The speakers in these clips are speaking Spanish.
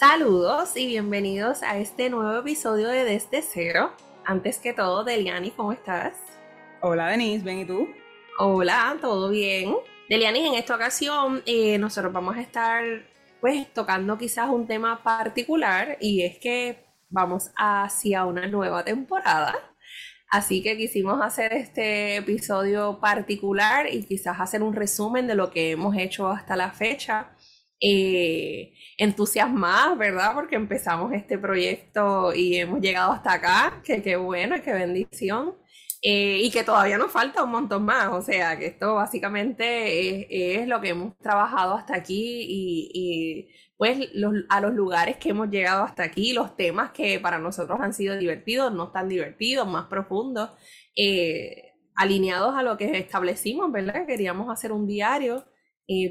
Saludos y bienvenidos a este nuevo episodio de Desde Cero. Antes que todo, Deliani, ¿cómo estás? Hola Denise, ¿bien y tú? Hola, ¿todo bien? Deliani, en esta ocasión eh, nosotros vamos a estar pues tocando quizás un tema particular y es que vamos hacia una nueva temporada. Así que quisimos hacer este episodio particular y quizás hacer un resumen de lo que hemos hecho hasta la fecha eh, entusiasmadas, ¿verdad? Porque empezamos este proyecto y hemos llegado hasta acá, que qué bueno, qué bendición. Eh, y que todavía nos falta un montón más, o sea, que esto básicamente es, lo que hemos trabajado hasta aquí y, pues a los lugares que hemos llegado hasta aquí, los temas que para nosotros han sido divertidos, no tan divertidos, más profundos, eh, alineados a lo que establecimos, ¿verdad? Queríamos hacer un diario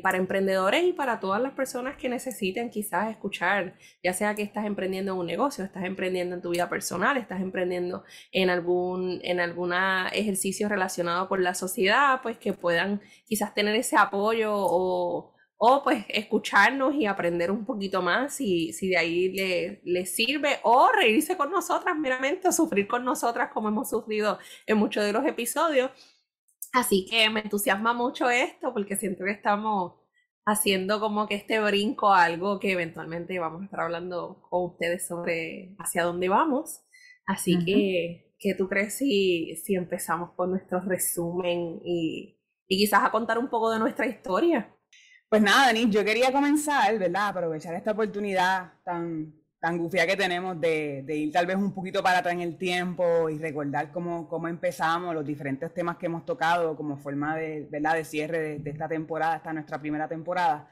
para emprendedores y para todas las personas que necesiten quizás escuchar, ya sea que estás emprendiendo en un negocio, estás emprendiendo en tu vida personal, estás emprendiendo en algún en alguna ejercicio relacionado con la sociedad, pues que puedan quizás tener ese apoyo o, o pues escucharnos y aprender un poquito más si, si de ahí les le sirve o reírse con nosotras meramente o sufrir con nosotras como hemos sufrido en muchos de los episodios Así que me entusiasma mucho esto porque siento que estamos haciendo como que este brinco a algo que eventualmente vamos a estar hablando con ustedes sobre hacia dónde vamos. Así que, ¿qué tú crees si, si empezamos con nuestro resumen y, y quizás a contar un poco de nuestra historia? Pues nada, Denise, yo quería comenzar, ¿verdad? Aprovechar esta oportunidad tan, tan gufia que tenemos de, ir tal vez un poquito para atrás en el tiempo y recordar cómo, cómo empezamos, los diferentes temas que hemos tocado como forma de, ¿verdad? de cierre de, esta temporada, esta nuestra primera temporada.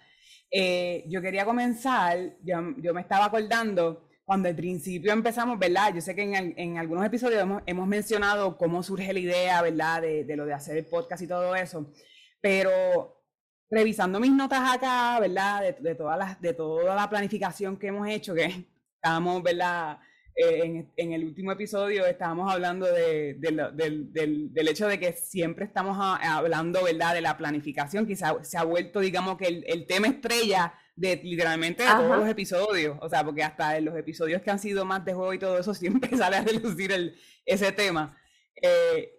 Eh, yo quería comenzar, yo, me estaba acordando cuando al principio empezamos, ¿verdad? Yo sé que en, en algunos episodios hemos, hemos, mencionado cómo surge la idea, ¿verdad? De, de lo de hacer el podcast y todo eso, pero revisando mis notas acá, ¿verdad? De, de, todas las, de toda la planificación que hemos hecho, que estábamos, ¿verdad? Eh, en, el último episodio estábamos hablando de, del, hecho de que siempre estamos hablando, ¿verdad?, de la planificación, que se ha, vuelto, digamos, que el, tema estrella de literalmente de todos los episodios, o sea, porque hasta en los episodios que han sido más de juego y todo eso, siempre sale a relucir el, ese tema. Eh,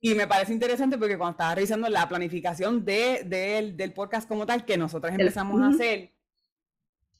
y me parece interesante porque cuando estaba revisando la planificación de, del podcast como tal, que nosotros empezamos a hacer,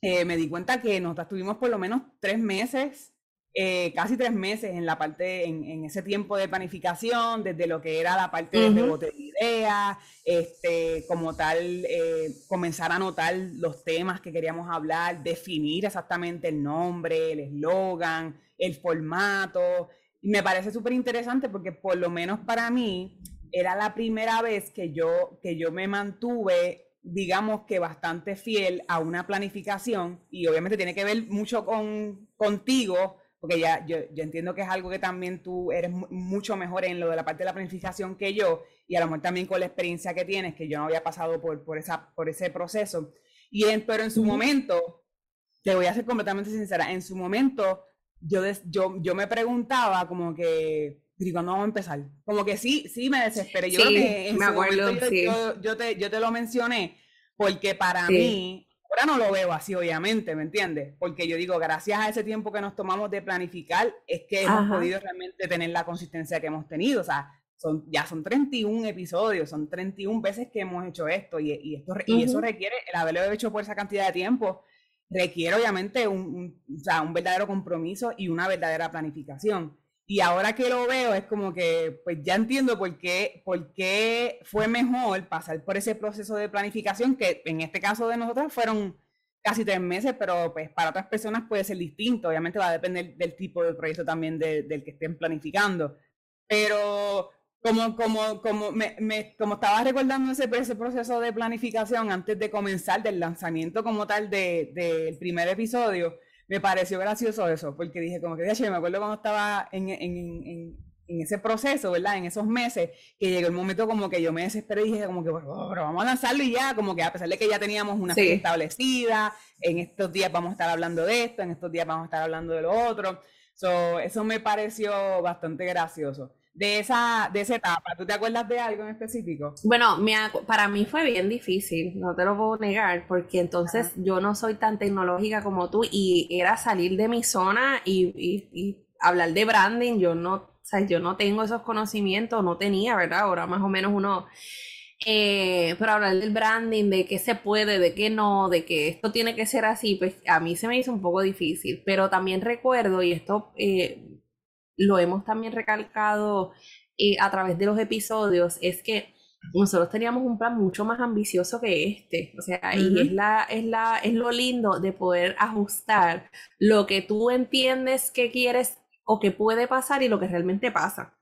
eh, me di cuenta que nosotros tuvimos por lo menos tres meses, eh, casi tres meses en la parte, en, ese tiempo de planificación, desde lo que era la parte de rebote de ideas, este, como tal, eh, comenzar a anotar los temas que queríamos hablar, definir exactamente el nombre, el eslogan, el formato. Y me parece súper interesante porque por lo menos para mí era la primera vez que yo, que yo me mantuve digamos que bastante fiel a una planificación y obviamente tiene que ver mucho con contigo, porque ya yo, entiendo que es algo que también tú eres mucho mejor en lo de la parte de la planificación que yo y a lo mejor también con la experiencia que tienes, que yo no había pasado por, por, esa, por ese proceso. Y en, pero en su momento, te voy a ser completamente sincera, en su momento yo, yo, yo me preguntaba como que, ¿y cuándo vamos a empezar? Como que sí, sí me desesperé. Yo sí, en me acuerdo, yo, yo, te, yo te lo mencioné, porque para mí, ahora no lo veo así, obviamente, ¿me entiendes? Porque yo digo, gracias a ese tiempo que nos tomamos de planificar, es que hemos podido realmente tener la consistencia que hemos tenido. O sea, son, ya son 31 episodios, son 31 veces que hemos hecho esto y, esto, y eso requiere, el haberlo hecho por esa cantidad de tiempo, requiere obviamente un, un verdadero compromiso y una verdadera planificación. Y ahora que lo veo es como que, pues ya entiendo por qué, por qué fue mejor pasar por ese proceso de planificación, que en este caso de nosotros fueron casi tres meses, pero pues para otras personas puede ser distinto. Obviamente va a depender del tipo de proyecto también del que estén planificando. Pero como, como, como, me, como estaba recordando ese, ese, proceso de planificación antes de comenzar del lanzamiento como tal del de, primer episodio, me pareció gracioso eso, porque dije como que, me acuerdo cuando estaba en, en, en, en, ese proceso, ¿verdad? En esos meses, que llegó el momento como que yo me desesperé y dije como que, bueno, pero vamos a lanzarlo y ya, como que a pesar de que ya teníamos una sí. establecida, en estos días vamos a estar hablando de esto, en estos días vamos a estar hablando de lo otro. So, eso me pareció bastante gracioso de esa, de esa etapa. ¿Tú te acuerdas de algo en específico? Bueno, me, para mí fue bien difícil, no te lo puedo negar, porque entonces yo no soy tan tecnológica como tú y era salir de mi zona y, y, hablar de branding. Yo no, o sea, yo no tengo esos conocimientos, no tenía, ¿verdad? Ahora más o menos uno... Eh, pero hablar del branding, de qué se puede, de qué no, de que esto tiene que ser así, pues a mí se me hizo un poco difícil. Pero también recuerdo, y esto eh, lo hemos también recalcado eh, a través de los episodios, es que nosotros teníamos un plan mucho más ambicioso que este. O sea, y es, la, es, la, es lo lindo de poder ajustar lo que tú entiendes que quieres o que puede pasar y lo que realmente pasa.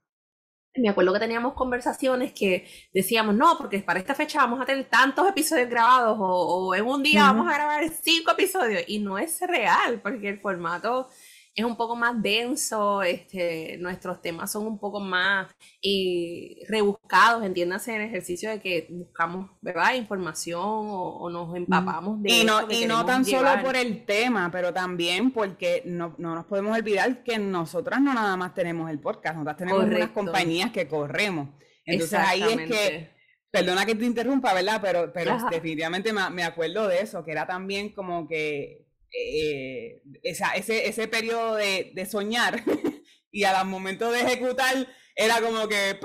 Me acuerdo que teníamos conversaciones que decíamos, no, porque para esta fecha vamos a tener tantos episodios grabados o, en un día vamos a grabar cinco episodios y no es real porque el formato es un poco más denso, este, nuestros temas son un poco más eh, rebuscados, entiéndase en el ejercicio de que buscamos, ¿verdad?, información o, nos empapamos de Y no, y no tan solo por el tema, pero también porque no, nos podemos olvidar que nosotras no nada más tenemos el podcast, nosotras tenemos unas compañías que corremos. Entonces ahí es que, perdona que te interrumpa, ¿verdad? Pero, pero definitivamente me, me acuerdo de eso, que era también como que eh, esa, ese, ese periodo de, de soñar y al momento de ejecutar era como que...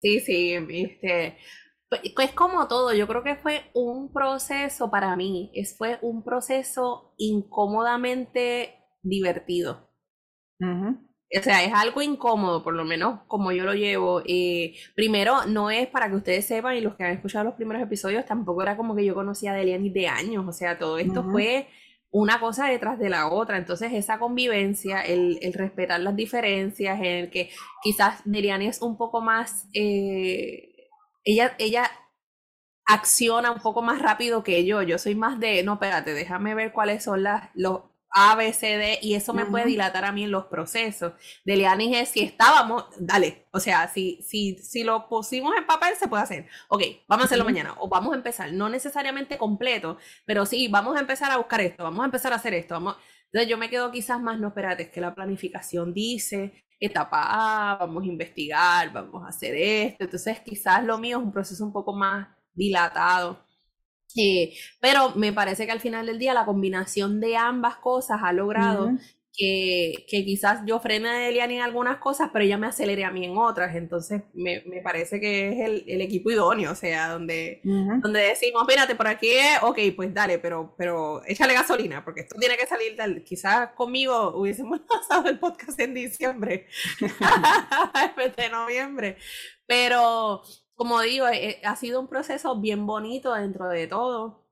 Sí, sí, viste. Pues, pues como todo, yo creo que fue un proceso para mí, es, fue un proceso incómodamente divertido. O sea, es algo incómodo, por lo menos como yo lo llevo. Eh, primero, no es para que ustedes sepan, y los que han escuchado los primeros episodios, tampoco era como que yo conocía a Deliani de años. O sea, todo esto fue una cosa detrás de la otra. Entonces, esa convivencia, el, respetar las diferencias, en el que quizás Deliani es un poco más, eh, ella, ella acciona un poco más rápido que yo. Yo soy más de, no, espérate, déjame ver cuáles son las, los, a, B, C, D, y eso me puede dilatar a mí en los procesos. De Lianis es si estábamos, dale, o sea, si, si, si lo pusimos en papel, se puede hacer. Ok, vamos a hacerlo mañana, o vamos a empezar, no necesariamente completo, pero sí, vamos a empezar a buscar esto, vamos a empezar a hacer esto. Vamos... Entonces yo me quedo quizás más, no, espérate, es que la planificación dice, etapa A, vamos a investigar, vamos a hacer esto. Entonces quizás lo mío es un proceso un poco más dilatado. Eh, pero me parece que al final del día la combinación de ambas cosas ha logrado que, que, quizás yo frene a Eliane en algunas cosas, pero ella me acelere a mí en otras. Entonces me, me parece que es el, el, equipo idóneo, o sea, donde, donde decimos, espérate, por aquí es, ok, pues dale, pero, pero échale gasolina, porque esto tiene que salir tal. Quizás conmigo hubiésemos pasado el podcast en diciembre, de noviembre, pero como digo, eh, ha sido un proceso bien bonito dentro de todo.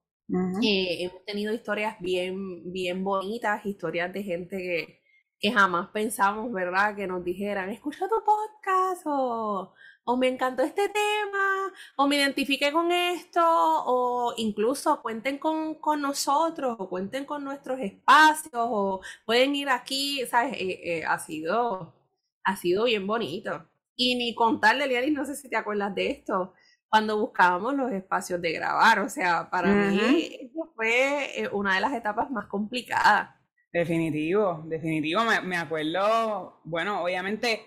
Eh, hemos tenido historias bien, bien bonitas, historias de gente que, que, jamás pensamos, ¿verdad? Que nos dijeran, escucha tu podcast o, o me encantó este tema, o me identifique con esto, o incluso cuenten con, con, nosotros, o cuenten con nuestros espacios, o pueden ir aquí, ¿sabes? Eh, ha, sido, ha sido bien bonito. Y ni contarle, Lianis, no sé si te acuerdas de esto, cuando buscábamos los espacios de grabar, o sea, para mí eso fue eh, una de las etapas más complicadas. Definitivo, definitivo, me, acuerdo, bueno, obviamente,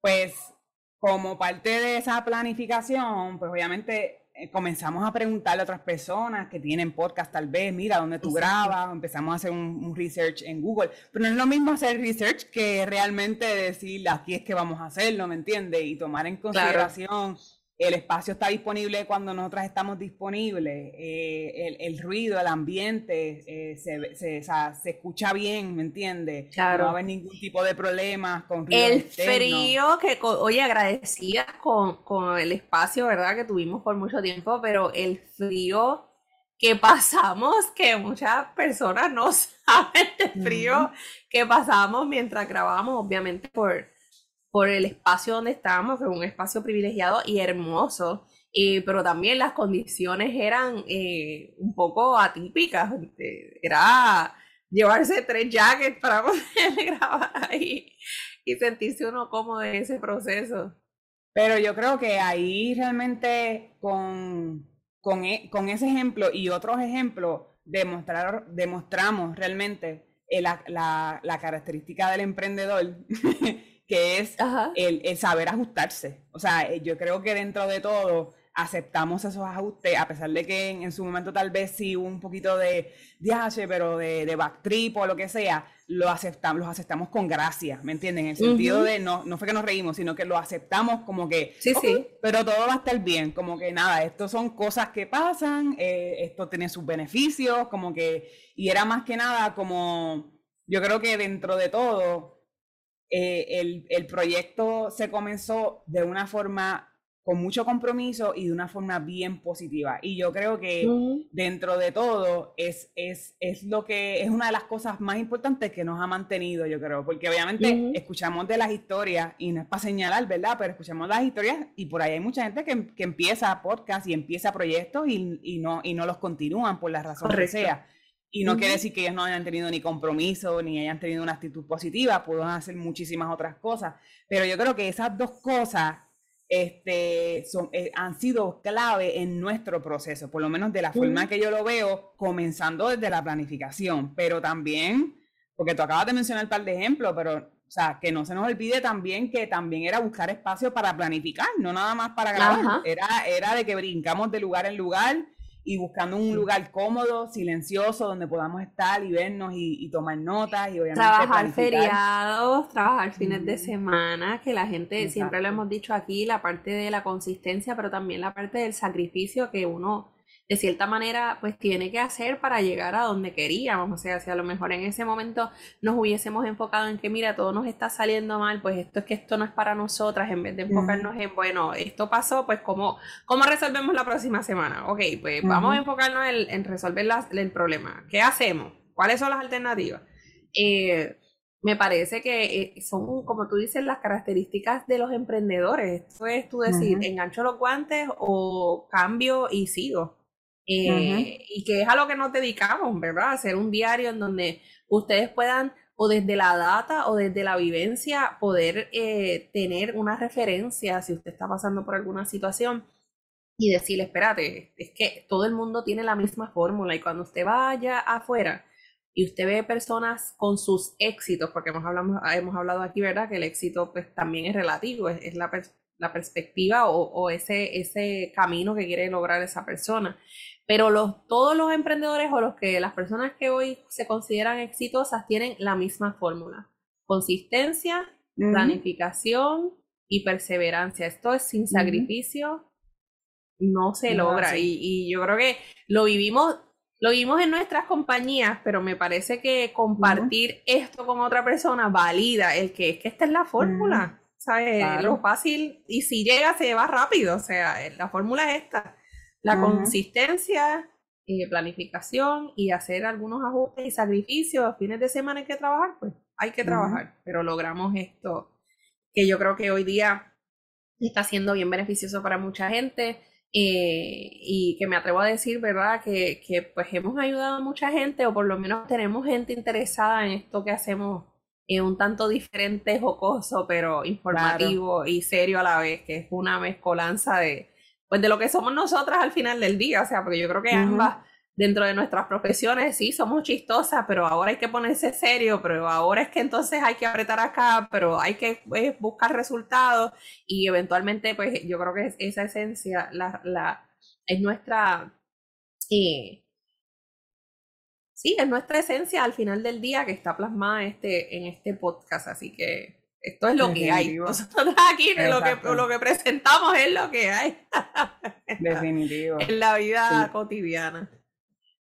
pues como parte de esa planificación, pues obviamente comenzamos a preguntarle a otras personas que tienen podcast tal vez, mira, ¿dónde tú grabas? Empezamos a hacer un, research en Google. Pero no es lo mismo hacer research que realmente decir, aquí es que vamos a hacerlo, ¿me entiendes? Y tomar en consideración el espacio está disponible cuando nosotras estamos disponibles, eh, el, ruido, el ambiente, eh, se, se, escucha bien, ¿me entiendes? Claro. No va a haber ningún tipo de problemas con ruido El frío, que oye, agradecida con, con el espacio, ¿verdad? Que tuvimos por mucho tiempo, pero el frío que pasamos, que muchas personas no saben el frío que pasamos mientras grabamos, obviamente por por el espacio donde estábamos, que es un espacio privilegiado y hermoso, pero también las condiciones eran eh, un poco atípicas. Era llevarse tres jackets para poder grabar ahí y sentirse uno cómodo en ese proceso. Pero yo creo que ahí realmente con, con, e, ese ejemplo y otros ejemplos demostrar, demostramos realmente la, la, la característica del emprendedor que es el, saber ajustarse. O sea, eh, yo creo que dentro de todo aceptamos esos ajustes, a pesar de que en, su momento tal vez sí hubo un poquito de viaje, pero de, de backtrip o lo que sea, lo aceptamos, los aceptamos con gracia, ¿me entienden? En el sentido de no, no fue que nos reímos, sino que lo aceptamos como que, sí, sí. pero todo va a estar bien, como que nada, esto son cosas que pasan, eh, esto tiene sus beneficios, como que, y era más que nada como, yo creo que dentro de todo, eh, el, el, proyecto se comenzó de una forma con mucho compromiso y de una forma bien positiva. Y yo creo que dentro de todo es, es, es, lo que es una de las cosas más importantes que nos ha mantenido, yo creo, porque obviamente escuchamos de las historias y no es para señalar, ¿verdad? Pero escuchamos las historias y por ahí hay mucha gente que, que empieza podcast y empieza proyectos y, y, no, y no los continúan por la razón que sea. Y no quiere decir que ellos no hayan tenido ni compromiso, ni hayan tenido una actitud positiva, pueden hacer muchísimas otras cosas. Pero yo creo que esas dos cosas este, son, eh, han sido clave en nuestro proceso, por lo menos de la forma que yo lo veo, comenzando desde la planificación, pero también, porque tú acabas de mencionar un par de ejemplos, pero, o sea, que no se nos olvide también que también era buscar espacio para planificar, no nada más para grabar, era, era de que brincamos de lugar en lugar y buscando un lugar cómodo, silencioso, donde podamos estar y vernos y, tomar notas y obviamente trabajar feriados, trabajar fines de semana, que la gente siempre lo hemos dicho aquí, la parte de la consistencia, pero también la parte del sacrificio que uno de cierta manera, pues tiene que hacer para llegar a donde queríamos. O sea, si a lo mejor en ese momento nos hubiésemos enfocado en que, mira, todo nos está saliendo mal, pues esto es que esto no es para nosotras, en vez de enfocarnos en, bueno, esto pasó, pues ¿cómo, cómo resolvemos la próxima semana? Ok, pues vamos a enfocarnos en, resolver el problema. ¿Qué hacemos? ¿Cuáles son las alternativas? Eh, me parece que eh, son, como tú dices, las características de los emprendedores. Esto es tú decir, engancho los guantes o cambio y sigo. Eh, y que es a lo que nos dedicamos, ¿verdad? Hacer un diario en donde ustedes puedan, o desde la data o desde la vivencia, poder eh, tener una referencia si usted está pasando por alguna situación y decirle, espérate, es que todo el mundo tiene la misma fórmula y cuando usted vaya afuera y usted ve personas con sus éxitos, porque hemos hablado, hemos hablado aquí, ¿verdad? Que el éxito pues también es relativo, es, la, la, perspectiva o, o, ese, ese camino que quiere lograr esa persona. Pero los, todos los emprendedores o los que las personas que hoy se consideran exitosas tienen la misma fórmula. Consistencia, planificación y perseverancia. Esto es sin sacrificio, no se logra. Y, yo creo que lo vivimos, lo vimos en nuestras compañías, pero me parece que compartir esto con otra persona valida el que es que esta es la fórmula. ¿Sabes? Lo fácil, y si llega, se va rápido. O sea, la fórmula es esta. La consistencia, eh, planificación y hacer algunos ajustes y sacrificios, fines de semana hay que trabajar, pues hay que trabajar, pero logramos esto que yo creo que hoy día está siendo bien beneficioso para mucha gente eh, y que me atrevo a decir, ¿verdad? Que, que, pues hemos ayudado a mucha gente o por lo menos tenemos gente interesada en esto que hacemos eh, un tanto diferente, jocoso, pero informativo y serio a la vez, que es una mezcolanza de, pues de lo que somos nosotras al final del día, o sea, porque yo creo que ambas dentro de nuestras profesiones sí somos chistosas, pero ahora hay que ponerse serio, pero ahora es que entonces hay que apretar acá, pero hay que pues, buscar resultados y eventualmente pues yo creo que esa esencia la, la, es nuestra, eh, sí, es nuestra esencia al final del día que está plasmada este, en este podcast, así que esto es lo que hay. Nosotros aquí lo que, lo que, presentamos es lo que hay. Definitivo. en la vida cotidiana.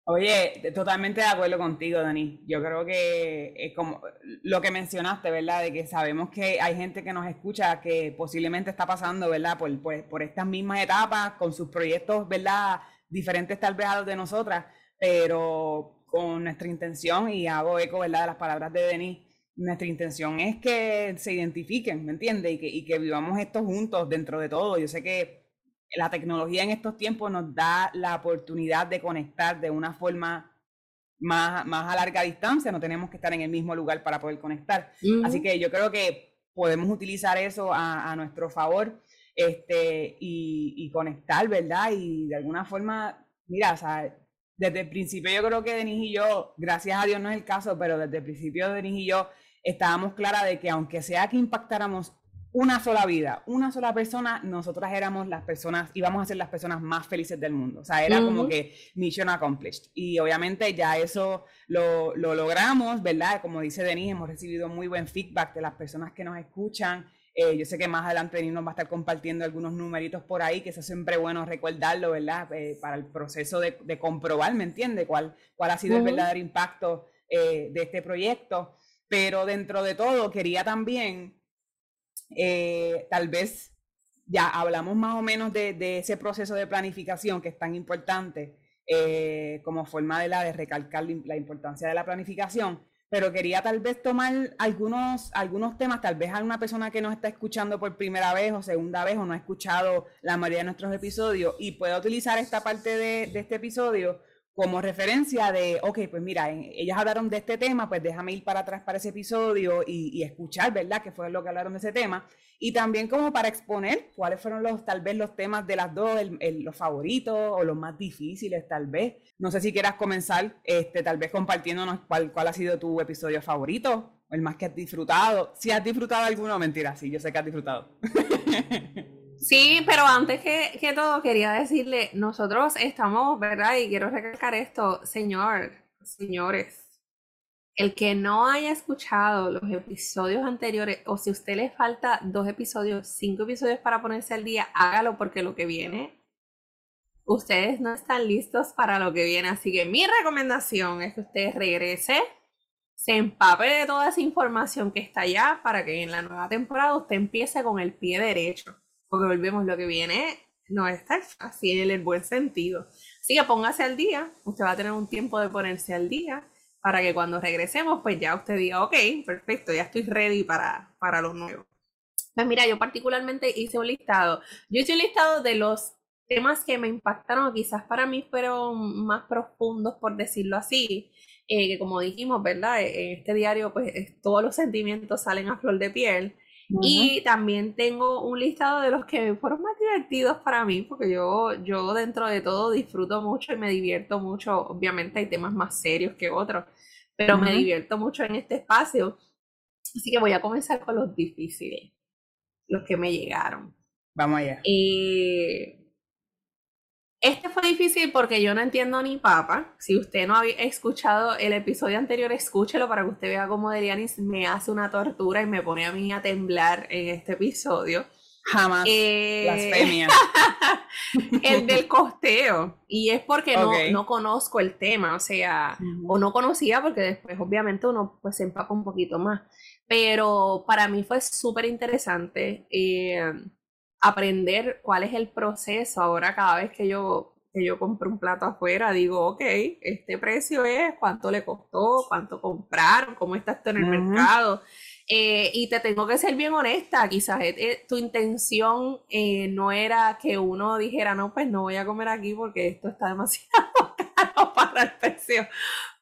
Oye, totalmente de acuerdo contigo, Dani. Yo creo que es como lo que mencionaste, ¿verdad? De que sabemos que hay gente que nos escucha que posiblemente está pasando, ¿verdad? Por, por, estas mismas etapas, con sus proyectos, ¿verdad? Diferentes tal vez a los de nosotras, pero con nuestra intención, y hago eco, ¿verdad? De las palabras de Denis, nuestra intención es que se identifiquen, ¿me entiendes? Y que, y que vivamos esto juntos dentro de todo. Yo sé que la tecnología en estos tiempos nos da la oportunidad de conectar de una forma más, más a larga distancia, no tenemos que estar en el mismo lugar para poder conectar. Así que yo creo que podemos utilizar eso a, nuestro favor este, y, conectar, ¿verdad? Y de alguna forma, mira, desde el principio yo creo que Denis y yo, gracias a Dios no es el caso, pero desde el principio Denis y yo estábamos claras de que aunque sea que impactáramos una sola vida, una sola persona, nosotras éramos las personas, íbamos a ser las personas más felices del mundo. O sea, era como que mission accomplished. Y obviamente ya eso lo, logramos, ¿verdad? Como dice Denise, hemos recibido muy buen feedback de las personas que nos escuchan. Eh, yo sé que más adelante Denise nos va a estar compartiendo algunos numeritos por ahí, que eso es siempre bueno recordarlo, ¿verdad? Eh, para el proceso de, comprobar, ¿me entiende? ¿Cuál, cuál ha sido el verdadero impacto eh, de este proyecto. Pero dentro de todo, quería también eh, tal vez ya hablamos más o menos de, ese proceso de planificación que es tan importante eh, como forma de la de recalcar la importancia de la planificación, pero quería tal vez tomar algunos, algunos temas, tal vez a una persona que nos está escuchando por primera vez o segunda vez o no ha escuchado la mayoría de nuestros episodios y pueda utilizar esta parte de, de este episodio como referencia de, ok, pues mira, ellas hablaron de este tema, pues déjame ir para atrás para ese episodio y, escuchar, ¿verdad? Que fue lo que hablaron de ese tema. Y también como para exponer cuáles fueron los, tal vez los temas de las dos, los favoritos o los más difíciles, tal vez. No sé si quieras comenzar, este, tal vez compartiéndonos cuál, cuál ha sido tu episodio favorito, el más que has disfrutado. Si has disfrutado alguno, mentira, sí, yo sé que has disfrutado. Sí, pero antes que, todo quería decirle, nosotros estamos, ¿verdad? Y quiero recalcar esto, señor, señores, el que no haya escuchado los episodios anteriores o si a usted le falta dos episodios, cinco episodios para ponerse al día, hágalo porque lo que viene, ustedes no están listos para lo que viene. Así que mi recomendación es que usted regrese, se empape de toda esa información que está allá para que en la nueva temporada usted empiece con el pie derecho porque volvemos, lo que viene no está así en el buen sentido. Así que póngase al día, usted va a tener un tiempo de ponerse al día para que cuando regresemos, pues ya usted diga, ok, perfecto, ya estoy ready para, para lo nuevo. Pues mira, yo particularmente hice un listado. Yo hice un listado de los temas que me impactaron, quizás para mí fueron más profundos, por decirlo así. Eh, que como dijimos, ¿verdad? En este diario, pues todos los sentimientos salen a flor de piel. Y también tengo un listado de los que fueron más divertidos para mí, porque yo, yo dentro de todo disfruto mucho y me divierto mucho. Obviamente hay temas más serios que otros, pero me divierto mucho en este espacio. Así que voy a comenzar con los difíciles, los que me llegaron. Vamos allá. Eh, este fue difícil porque yo no entiendo ni papa. Si usted no había escuchado el episodio anterior, escúchelo para que usted vea cómo Delianis me hace una tortura y me pone a mí a temblar en este episodio. Jamás. Eh, blasfemia. el del costeo. Y es porque no, no conozco el tema, o sea, o no conocía porque después obviamente uno pues se empapa un poquito más. Pero para mí fue súper interesante. Eh, aprender cuál es el proceso. Ahora cada vez que yo, que yo compro un plato afuera, digo, ok, este precio es, cuánto le costó, cuánto compraron, cómo está esto en el mercado. Eh, y te tengo que ser bien honesta, quizás eh, tu intención eh, no era que uno dijera, no, pues no voy a comer aquí porque esto está demasiado caro para el precio.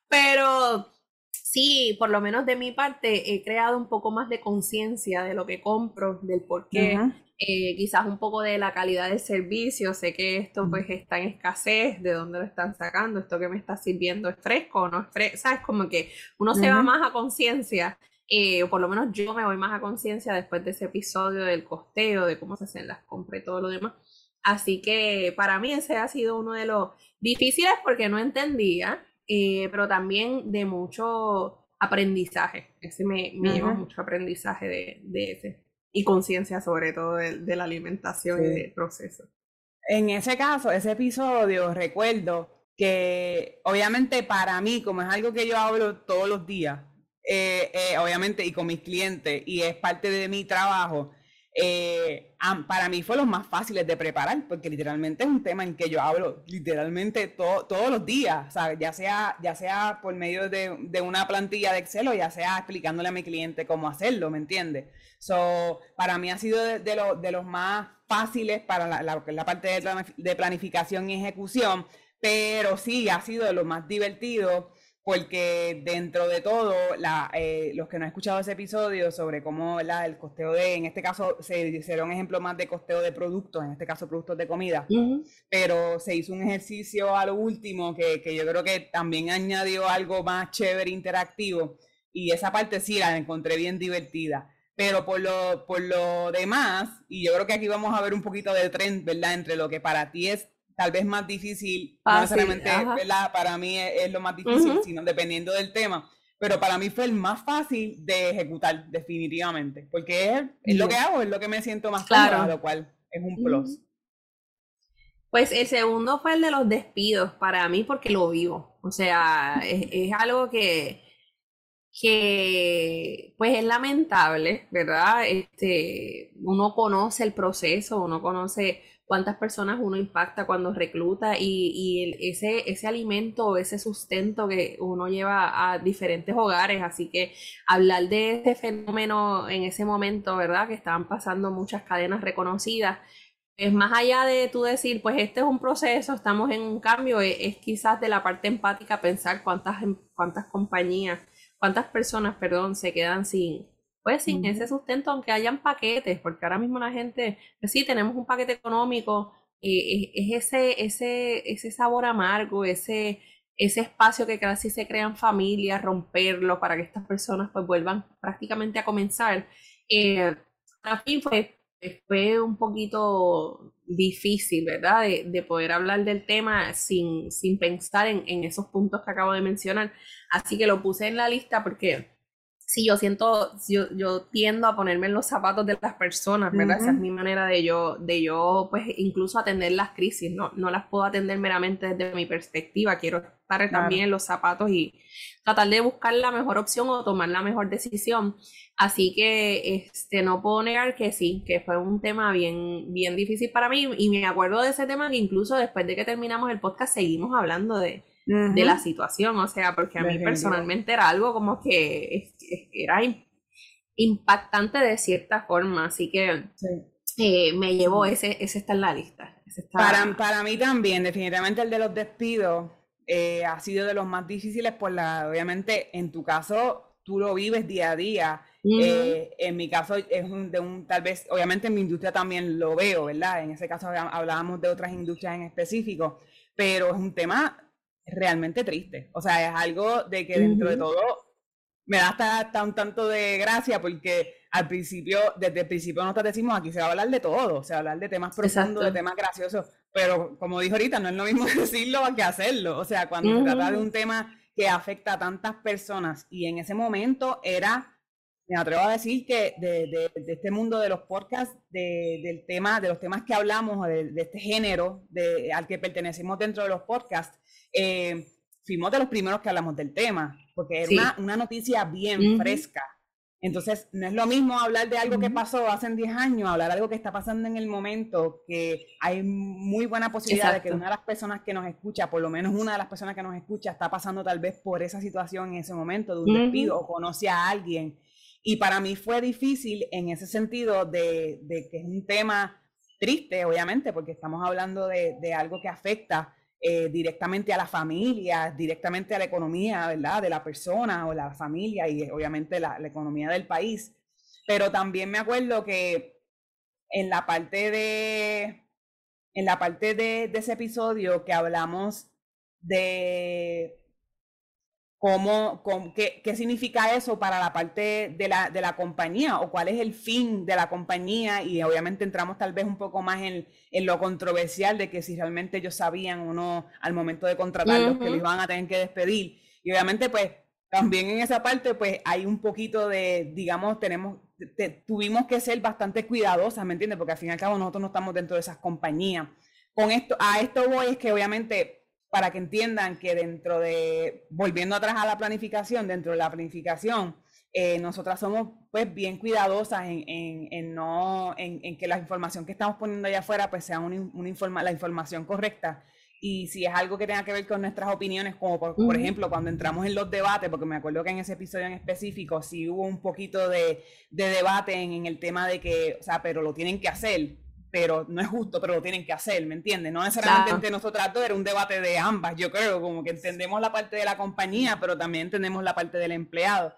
Pero sí, por lo menos de mi parte, he creado un poco más de conciencia de lo que compro, del por qué. Eh, quizás un poco de la calidad del servicio, sé que esto pues está en escasez, de dónde lo están sacando, esto que me está sirviendo es fresco o no es fresco, sabes, como que uno se va más a conciencia, eh, o por lo menos yo me voy más a conciencia después de ese episodio del costeo, de cómo se hacen las compras y todo lo demás. Así que para mí ese ha sido uno de los difíciles porque no entendía, eh, pero también de mucho aprendizaje. Ese me, me lleva mucho aprendizaje de, de ese. Y conciencia sobre todo de, la alimentación y del proceso. En ese caso, ese episodio, recuerdo que obviamente para mí, como es algo que yo hablo todos los días, eh, eh, obviamente, y con mis clientes, y es parte de mi trabajo, eh, para mí fue los más fáciles de preparar, porque literalmente es un tema en que yo hablo literalmente todos los días, o ya sea, ya sea por medio de, de, una plantilla de Excel o ya sea explicándole a mi cliente cómo hacerlo, ¿me entiendes? So, para mí ha sido de, de, los más fáciles para la, parte de planificación y ejecución, pero sí ha sido de los más divertidos porque dentro de todo, la, eh, los que no han escuchado ese episodio sobre cómo la, el costeo de, en este caso se será un ejemplo más de costeo de productos, en este caso productos de comida, pero se hizo un ejercicio a lo último que, que, yo creo que también añadió algo más chévere, interactivo, y esa parte sí la encontré bien divertida. Pero por lo, por lo demás, y yo creo que aquí vamos a ver un poquito de tren, ¿verdad? Entre lo que para ti es tal vez más difícil, no necesariamente para mí es, lo más difícil, sino dependiendo del tema. Pero para mí fue el más fácil de ejecutar, definitivamente, porque es, lo que hago, es lo que me siento más claro, lo cual es un plus. Pues el segundo fue el de los despidos para mí porque lo vivo. O sea, es, es algo que, que pues es lamentable, ¿verdad? Este, uno conoce el proceso, uno conoce cuántas personas uno impacta cuando recluta y, ese, ese alimento, ese sustento que uno lleva a diferentes hogares. Así que hablar de este fenómeno en ese momento, ¿verdad? Que estaban pasando muchas cadenas reconocidas. Es más allá de tú decir, pues este es un proceso, estamos en un cambio, es, es quizás de la parte empática pensar cuántas, cuántas compañías, cuántas personas, perdón, se quedan sin, pues sin ese sustento, aunque hayan paquetes, porque ahora mismo la gente, pues sí, tenemos un paquete económico, eh, es, ese, ese, ese sabor amargo, ese, ese espacio que casi se crean familias, romperlo para que estas personas pues vuelvan prácticamente a comenzar. Eh, para mí fue, fue un poquito difícil, ¿verdad? De, poder hablar del tema sin, sin pensar en, en esos puntos que acabo de mencionar. Así que lo puse en la lista porque si yo siento, yo, yo tiendo a ponerme en los zapatos de las personas, ¿verdad? Esa es mi manera de yo, de yo, pues, incluso atender las crisis, no, no las puedo atender meramente desde mi perspectiva, quiero estar también en los zapatos y tratar de buscar la mejor opción o tomar la mejor decisión. Así que, este, no puedo negar que sí, que fue un tema bien, bien difícil para mí. Y me acuerdo de ese tema que incluso después de que terminamos el podcast seguimos hablando de, de la situación, o sea, porque a mí personalmente era algo como que era impactante de cierta forma, así que eh, me llevó, ese, ese está en la lista. Para, para mí también, definitivamente el de los despidos eh, ha sido de los más difíciles, por la, obviamente en tu caso tú lo vives día a día. Eh, en mi caso es un, de un, tal vez, obviamente en mi industria también lo veo, ¿verdad? En ese caso hablábamos de otras industrias en específico, pero es un tema realmente triste. O sea, es algo de que dentro de todo me da hasta, un tanto de gracia porque al principio, desde el principio nosotros decimos aquí se va a hablar de todo, se va a hablar de temas profundos, de temas graciosos, pero como dijo ahorita, no es lo mismo decirlo que hacerlo. O sea, cuando se trata de un tema que afecta a tantas personas y en ese momento era, me atrevo a decir que de, este mundo de los podcasts, del tema, de los temas que hablamos, de, este género de, al que pertenecemos dentro de los podcasts, eh, fuimos de los primeros que hablamos del tema, porque era una, noticia bien fresca. Entonces, no es lo mismo hablar de algo que pasó hace 10 años, hablar de algo que está pasando en el momento, que hay muy buena posibilidad de que una de las personas que nos escucha, por lo menos una de las personas que nos escucha, está pasando tal vez por esa situación en ese momento de un despido o conoce a alguien. Y para mí fue difícil en ese sentido de, que es un tema triste, obviamente, porque estamos hablando de, de algo que afecta eh, directamente a la familia, directamente a la economía, ¿verdad? De la persona o la familia y obviamente la, economía del país. Pero también me acuerdo que en la parte de, en la parte de, ese episodio que hablamos de cómo, qué, qué, significa eso para la parte de la, de la compañía o cuál es el fin de la compañía y obviamente entramos tal vez un poco más en, en lo controversial de que si realmente ellos sabían o no al momento de contratarlos que les van a tener que despedir. Y obviamente pues también en esa parte pues hay un poquito de, digamos, tenemos, tuvimos que ser bastante cuidadosas, ¿me entiendes? Porque al fin y al cabo nosotros no estamos dentro de esas compañías. Con esto, a esto voy es que obviamente para que entiendan que dentro de, volviendo atrás a la planificación, dentro de la planificación, eh, nosotras somos pues bien cuidadosas en, en, no, en, que la información que estamos poniendo allá afuera pues sea una, informa, la información correcta. Y si es algo que tenga que ver con nuestras opiniones, como por, por, ejemplo cuando entramos en los debates, porque me acuerdo que en ese episodio en específico sí hubo un poquito de, de debate en, en, el tema de que, o sea, pero lo tienen que hacer pero no es justo, pero lo tienen que hacer, ¿me entiendes? No necesariamente entre nosotros dos era un debate de ambas, yo creo, como que entendemos la parte de la compañía, pero también entendemos la parte del empleado.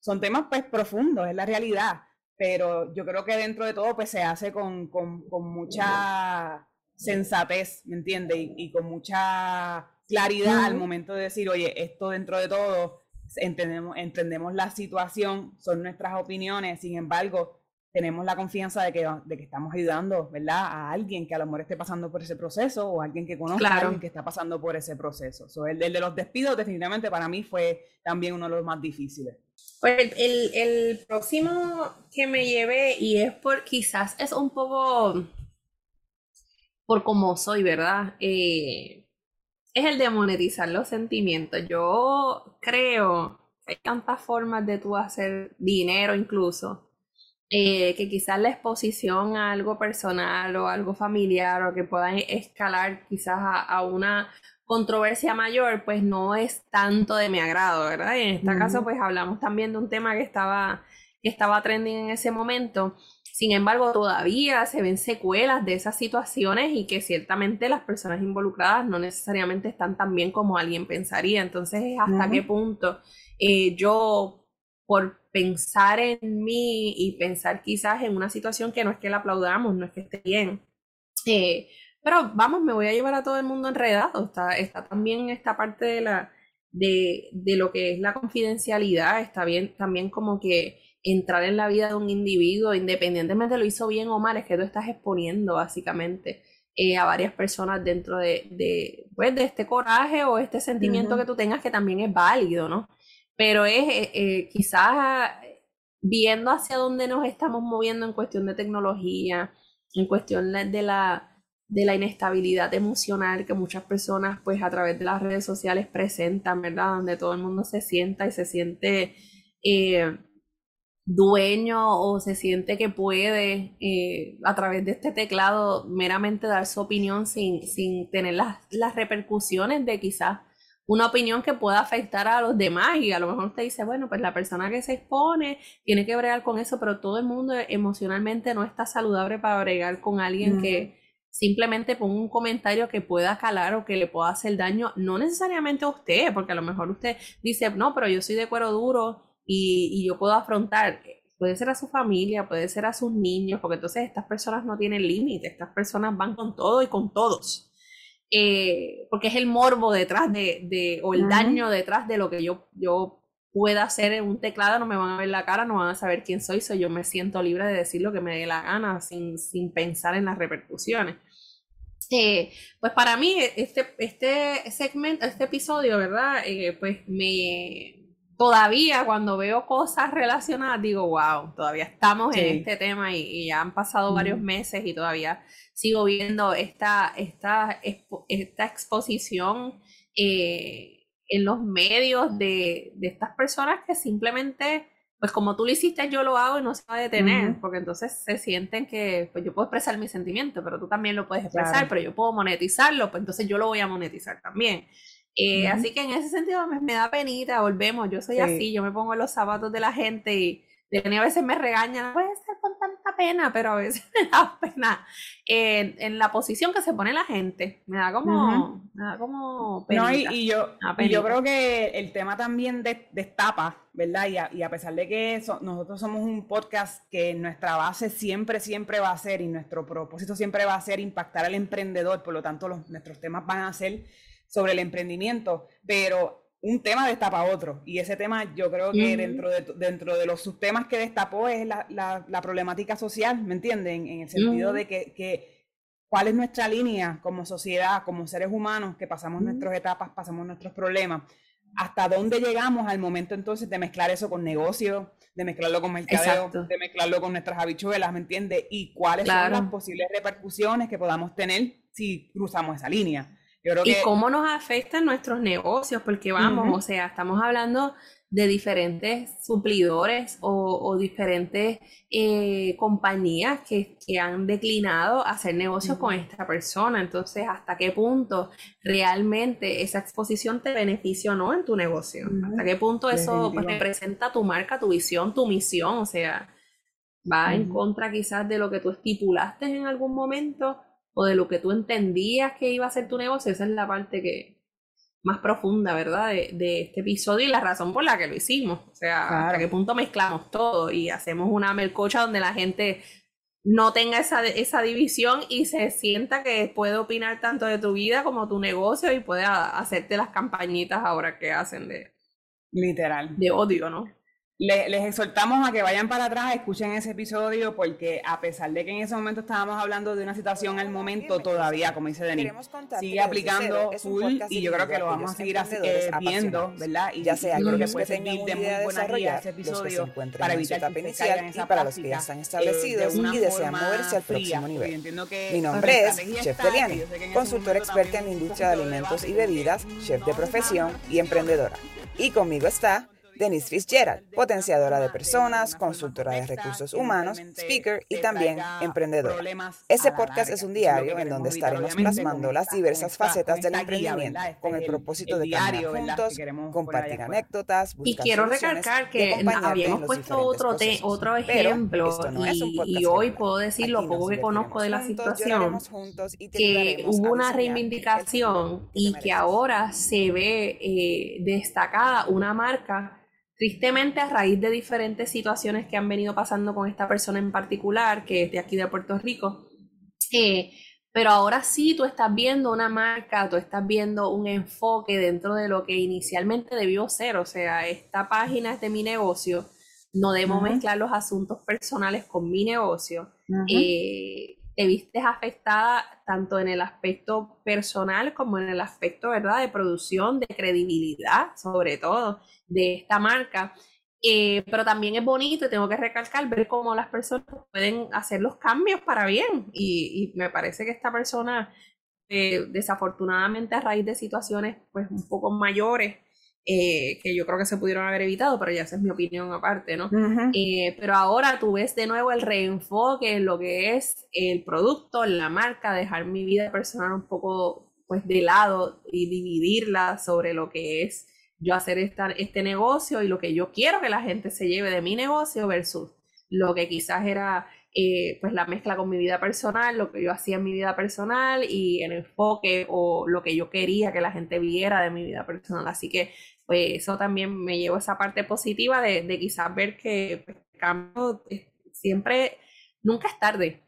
Son temas pues profundos, es la realidad, pero yo creo que dentro de todo pues se hace con, con, con mucha sensatez, ¿me entiendes? Y, y, con mucha claridad al momento de decir, oye, esto dentro de todo, entendemos, entendemos la situación, son nuestras opiniones, sin embargo, tenemos la confianza de que, de que estamos ayudando, ¿verdad? A alguien que a lo mejor esté pasando por ese proceso o alguien que conozca a alguien que está pasando por ese proceso. el, de los despidos definitivamente para mí fue también uno de los más difíciles. Pues el, el próximo que me llevé, y es por quizás es un poco por cómo soy, ¿verdad? Eh, es el de monetizar los sentimientos. Yo creo que hay tantas formas de tú hacer dinero incluso eh, que quizás la exposición a algo personal o algo familiar o que pueda escalar quizás a, una controversia mayor, pues no es tanto de mi agrado, ¿verdad? Y en este caso, pues hablamos también de un tema que estaba, que estaba trending en ese momento. Sin embargo, todavía se ven secuelas de esas situaciones y que ciertamente las personas involucradas no necesariamente están tan bien como alguien pensaría. Entonces, ¿hasta qué punto eh, yo por pensar en mí y pensar quizás en una situación que no es que la aplaudamos, no es que esté bien. Eh, pero vamos, me voy a llevar a todo el mundo enredado. Está, está también esta parte de, la, de, de lo que es la confidencialidad, está bien también como que entrar en la vida de un individuo, independientemente lo hizo bien o mal, es que tú estás exponiendo básicamente eh, a varias personas dentro de, de, pues, de este coraje o este sentimiento que tú tengas que también es válido, ¿no? Pero es eh, eh, quizás viendo hacia dónde nos estamos moviendo en cuestión de tecnología, en cuestión de la, de la inestabilidad emocional que muchas personas pues a través de las redes sociales presentan, ¿verdad? Donde todo el mundo se sienta y se siente eh, dueño o se siente que puede a través de este teclado meramente dar su opinión sin, sin tener las, las repercusiones de quizás una opinión que pueda afectar a los demás y a lo mejor usted dice, bueno, pues la persona que se expone tiene que bregar con eso, pero todo el mundo emocionalmente no está saludable para bregar con alguien que simplemente ponga un comentario que pueda calar o que le pueda hacer daño, no necesariamente a usted, porque a lo mejor usted dice, no, pero yo soy de cuero duro y, y yo puedo afrontar, puede ser a su familia, puede ser a sus niños, porque entonces estas personas no tienen límite, estas personas van con todo y con todos. Eh, porque es el morbo detrás de, o el daño detrás de lo que yo, yo pueda hacer en un teclado, no me van a ver la cara, no van a saber quién soy, soy yo me siento libre de decir lo que me dé la gana sin, sin pensar en las repercusiones. Eh, pues para mí este, este segmento, este episodio, ¿verdad? Eh, pues me, todavía cuando veo cosas relacionadas digo, wow, todavía estamos en este tema y, ya han pasado varios meses y todavía sigo viendo esta, esta, esta exposición eh, en los medios de, de, estas personas que simplemente, pues como tú lo hiciste, yo lo hago y no se va a detener, porque entonces se sienten que, pues yo puedo expresar mi sentimiento, pero tú también lo puedes expresar, pero yo puedo monetizarlo, pues entonces yo lo voy a monetizar también. Eh, así que en ese sentido me, da penita, volvemos, yo soy así, yo me pongo en los zapatos de la gente y a veces me regañan, puede ser con tanta pena, pero a veces me da pena en, la posición que se pone la gente. Me da como, me da como No, y, yo, yo creo que el tema también de, destapa, ¿verdad? Y a, pesar de que nosotros somos un podcast que nuestra base siempre, siempre va a ser y nuestro propósito siempre va a ser impactar al emprendedor, por lo tanto los, nuestros temas van a ser sobre el emprendimiento, pero un tema destapa otro. Y ese tema yo creo que dentro, de, dentro de los subtemas que destapó es la, la, problemática social, ¿me entienden? En el sentido de que, que, cuál es nuestra línea como sociedad, como seres humanos, que pasamos nuestras etapas, pasamos nuestros problemas. Hasta dónde llegamos al momento entonces de mezclar eso con negocio, de mezclarlo con mercadeo, de mezclarlo con nuestras habichuelas, ¿me entiendes? Y cuáles son las posibles repercusiones que podamos tener si cruzamos esa línea y cómo nos afectan nuestros negocios, porque vamos, o sea, estamos hablando de diferentes suplidores o, diferentes eh, compañías que, han declinado hacer negocios con esta persona. Entonces, ¿hasta qué punto realmente esa exposición te beneficia o no en tu negocio? ¿Hasta qué punto eso pues, representa tu marca, tu visión, tu misión? O sea, va en contra quizás de lo que tú estipulaste en algún momento o de lo que tú entendías que iba a ser tu negocio, esa es la parte que más profunda, ¿verdad? De, este episodio y la razón por la que lo hicimos. O sea, hasta qué punto mezclamos todo y hacemos una melcocha donde la gente no tenga esa, esa división y se sienta que puede opinar tanto de tu vida como tu negocio y puede hacerte las campañitas ahora que hacen de... Literal. De odio, ¿no? Les, exhortamos a que vayan para atrás, escuchen ese episodio, porque a pesar de que en ese momento estábamos hablando de una situación al momento, todavía, como dice Denis, sigue aplicando full y yo creo que lo vamos a seguir eh, viendo, ¿verdad? Y ya sea, creo que puede servir de muy buena guía ese episodio para evitar que se caigan y para los que ya están establecidos y desean moverse al próximo nivel. Mi nombre es Chef Deliani, consultor experta en la industria de alimentos y bebidas, chef de profesión y emprendedora. Y conmigo está Denise Fitzgerald, potenciadora de personas, consultora de recursos humanos, speaker y también emprendedora. Este podcast es un diario en donde estaremos plasmando las diversas facetas del emprendimiento con el propósito de caminar juntos, compartir anécdotas, Y quiero recalcar que habíamos puesto otro, otro ejemplo y, hoy puedo decir lo poco que conozco de la situación, que hubo una reivindicación y que ahora se ve eh, destacada una marca Tristemente, a raíz de diferentes situaciones que han venido pasando con esta persona en particular, que es de aquí de Puerto Rico, eh, pero ahora sí tú estás viendo una marca, tú estás viendo un enfoque dentro de lo que inicialmente debió ser. O sea, esta página es de mi negocio, no debo mezclar los asuntos personales con mi negocio. Eh, te vistes afectada tanto en el aspecto personal como en el aspecto, ¿verdad?, de producción, de credibilidad, sobre todo de esta marca. Eh, pero también es bonito tengo que recalcar ver cómo las personas pueden hacer los cambios para bien. Y, me parece que esta persona, eh, desafortunadamente a raíz de situaciones pues un poco mayores, eh, que yo creo que se pudieron haber evitado, pero ya esa es mi opinión aparte, ¿no? pero ahora tú ves de nuevo el reenfoque en lo que es el producto, la marca, dejar mi vida personal un poco pues de lado y dividirla sobre lo que es yo hacer esta, este negocio y lo que yo quiero que la gente se lleve de mi negocio versus lo que quizás era eh, pues la mezcla con mi vida personal, lo que yo hacía en mi vida personal y el enfoque o lo que yo quería que la gente viera de mi vida personal. Así que pues eso también me llevó esa parte positiva de, de quizás ver que pues, cambio siempre, nunca es tarde.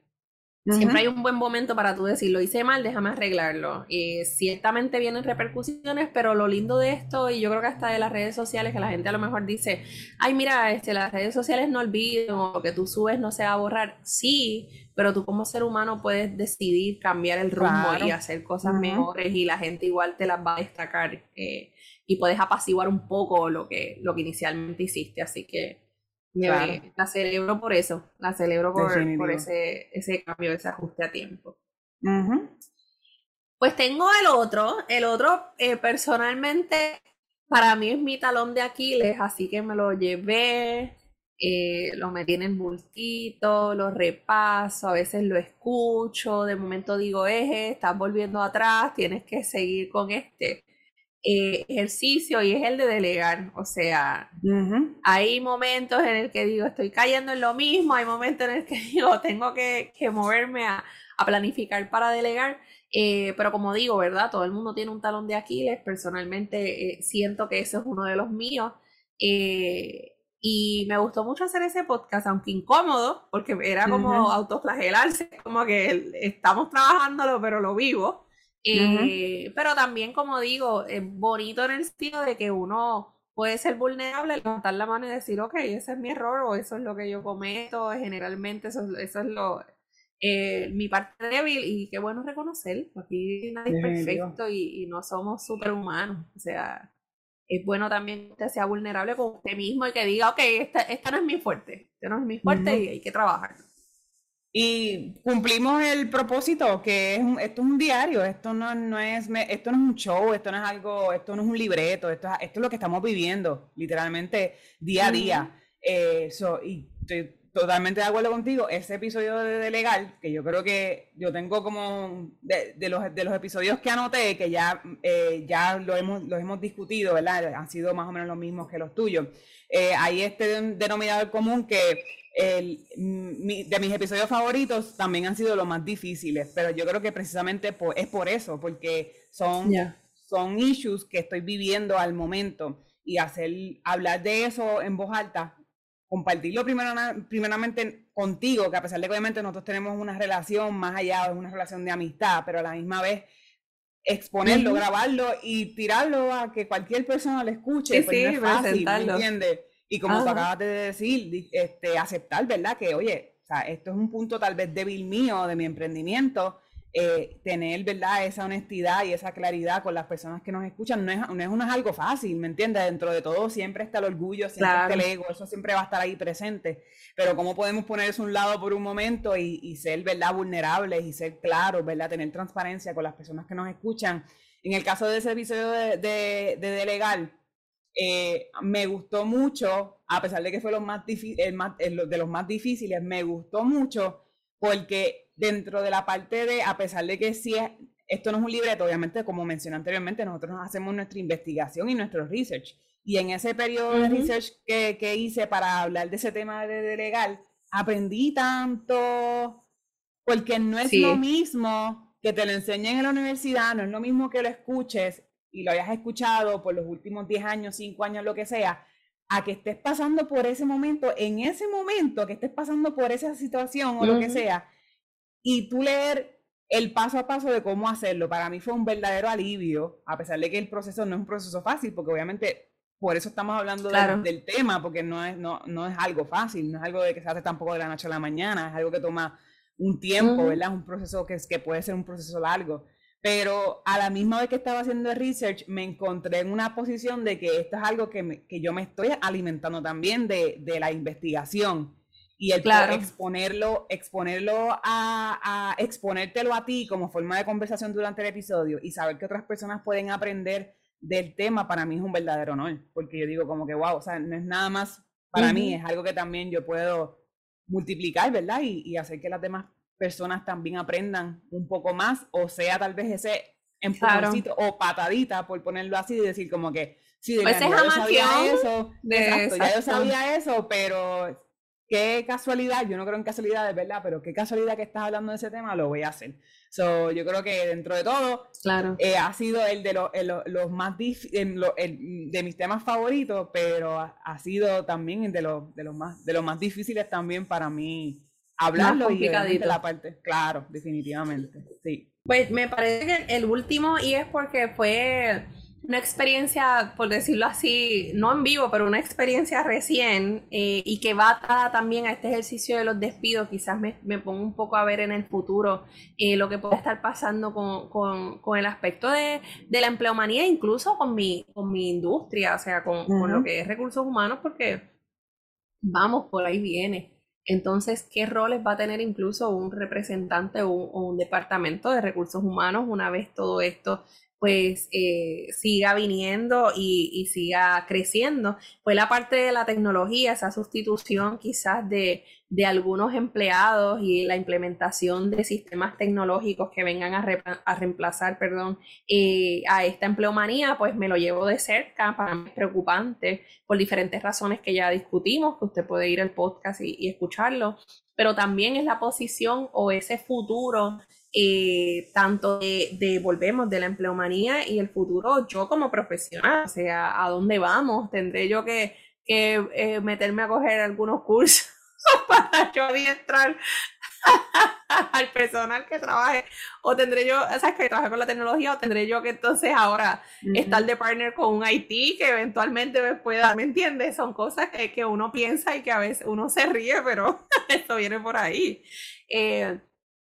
Siempre hay un buen momento para tú decir, lo hice mal, déjame arreglarlo. Y ciertamente vienen repercusiones, pero lo lindo de esto, y yo creo que hasta de las redes sociales, que la gente a lo mejor dice, ay, mira, este, las redes sociales no olviden, o lo que tú subes no se va a borrar. Sí, pero tú como ser humano puedes decidir cambiar el rumbo y hacer cosas mejores y la gente igual te las va a destacar. Eh, y puedes apaciguar un poco lo que, lo que inicialmente hiciste. Así que la celebro por eso, la celebro por, ese, ese cambio, ese ajuste a tiempo. Pues tengo el otro, el otro eh, personalmente para mí es mi talón de Aquiles, así que me lo llevé, eh, lo metí en el bultito, lo repaso, a veces lo escucho, de momento digo, eje, estás volviendo atrás, tienes que seguir con este. Eh, ejercicio y es el de delegar. O sea, hay momentos en el que digo, estoy cayendo en lo mismo, hay momentos en el que digo, tengo que, moverme a, planificar para delegar. Eh, pero como digo, ¿verdad? Todo el mundo tiene un talón de Aquiles. Personalmente eh, siento que ese es uno de los míos. y me gustó mucho hacer ese podcast, aunque incómodo, porque era como autoflagelarse, como que estamos trabajándolo, pero lo vivo. Eh, pero también, como digo, es bonito en el sentido de que uno puede ser vulnerable, levantar la mano y decir, ok, ese es mi error o eso es lo que yo cometo, generalmente eso, eso es lo, eh, mi parte débil y qué bueno reconocer, aquí nadie es perfecto y, y no somos superhumanos, o sea, es bueno también que sea vulnerable con usted mismo y que diga, ok, esta, esta no es mi fuerte, esta no es mi fuerte y hay que trabajar. Y cumplimos el propósito, que es esto es un diario, esto no, no es, esto no es un show, esto no es algo, esto no es un libreto, esto, esto es lo que estamos viviendo, literalmente, día a día. Eh, y estoy totalmente de acuerdo contigo, ese episodio de, Legal, que yo creo que yo tengo como de, los, de los episodios que anoté, que ya, eh, ya lo hemos, los hemos discutido, ¿verdad? Han sido más o menos los mismos que los tuyos. Eh, hay este denominador común que el, de mis episodios favoritos también han sido los más difíciles, pero yo creo que precisamente es por eso, porque son, son issues que estoy viviendo al momento y hacer hablar de eso en voz alta, compartirlo primero, primeramente contigo, que a pesar de que obviamente nosotros tenemos una relación más allá de una relación de amistad, pero a la misma vez exponerlo, grabarlo y tirarlo a que cualquier persona lo escuche, pues no es fácil, ¿me entiendes? Y como tú acabas de decir, este, aceptar, ¿verdad? Que, oye, o sea, esto es un punto tal vez débil mío de mi emprendimiento, eh, tener, ¿verdad? Esa honestidad y esa claridad con las personas que nos escuchan no es, no es, algo fácil, ¿me entiendes? Dentro de todo siempre está el orgullo, siempre está el ego, eso siempre va a estar ahí presente. Pero ¿cómo podemos poner eso a un lado por un momento y, ser, ¿verdad? Vulnerables y ser claros, ¿verdad? Tener transparencia con las personas que nos escuchan. En el caso de ese episodio de, de, de Delegal, eh, me gustó mucho, a pesar de que fue más el de los más difíciles, me gustó mucho porque dentro de la parte de, a pesar de que sí es, esto no es un libreto, obviamente, como mencioné anteriormente, nosotros nos hacemos nuestra investigación y nuestro research. Y en ese periodo de research que, que, hice para hablar de ese tema de, legal, aprendí tanto, porque no es lo mismo que te lo enseñen en la universidad, no es lo mismo que lo escuches y lo hayas escuchado por los últimos 10 años, 5 años, lo que sea, a que estés pasando por ese momento, en ese momento que estés pasando por esa situación o lo que sea, y tú leer el paso a paso de cómo hacerlo, para mí fue un verdadero alivio, a pesar de que el proceso no es un proceso fácil, porque obviamente por eso estamos hablando del tema, porque no es, no, no es algo fácil, no es algo de que se hace tampoco de la noche a la mañana, es algo que toma un tiempo, ¿verdad? Es un proceso que, que puede ser un proceso largo pero a la misma vez que estaba haciendo el research, me encontré en una posición de que esto es algo que, que yo me estoy alimentando también de, de la investigación. Y el exponerlo, exponerlo a, a, exponértelo a ti como forma de conversación durante el episodio y saber que otras personas pueden aprender del tema, para mí es un verdadero honor. Porque yo digo como que, wow, o sea, no es nada más para mí, es algo que también yo puedo multiplicar, ¿verdad? Y, y hacer que las demás personas también aprendan un poco más, o sea, tal vez ese empujoncito o patadita, por ponerlo así, y decir como que, sí, de pues ya yo sabía eso, exacto, ya yo sabía eso, pero qué casualidad, yo no creo en casualidades, ¿verdad? Pero qué casualidad que estás hablando de ese tema, lo voy a hacer. So, yo creo que dentro de todo, claro. Eh, ha sido el de los más de mis temas favoritos, pero ha, sido también de los, de los más de los más difíciles también para mí hablarlo y la parte, claro, definitivamente, sí. Pues me parece que el último, y es porque fue una experiencia, por decirlo así, no en vivo, pero una experiencia recién eh, y que va atada también a este ejercicio de los despidos. Quizás me, me pongo un poco a ver en el futuro eh, lo que puede estar pasando con, con, con el aspecto de, de, la empleomanía, incluso con mi, con mi industria, o sea, con, con lo que es recursos humanos, porque vamos, por ahí viene. Entonces, ¿qué roles va a tener incluso un representante o un, departamento de recursos humanos una vez todo esto pues eh, siga viniendo y, siga creciendo. Pues la parte de la tecnología, esa sustitución quizás de, algunos empleados y la implementación de sistemas tecnológicos que vengan a, reemplazar perdón, eh, a esta empleomanía, pues me lo llevo de cerca, para mí es preocupante por diferentes razones que ya discutimos, que usted puede ir al podcast y escucharlo, pero también es la posición o ese futuro eh, tanto de, volvemos de la empleomanía y el futuro yo como profesional, o sea, ¿a dónde vamos? ¿Tendré yo que, que eh, meterme a coger algunos cursos para yo adiestrar al personal que trabaje, o tendré yo, o sea, que trabaje con la tecnología, o tendré yo que entonces ahora estar de partner con un IT que eventualmente me pueda, ¿me entiendes? Son cosas que, que, uno piensa y que a veces uno se ríe, pero esto viene por ahí. Eh,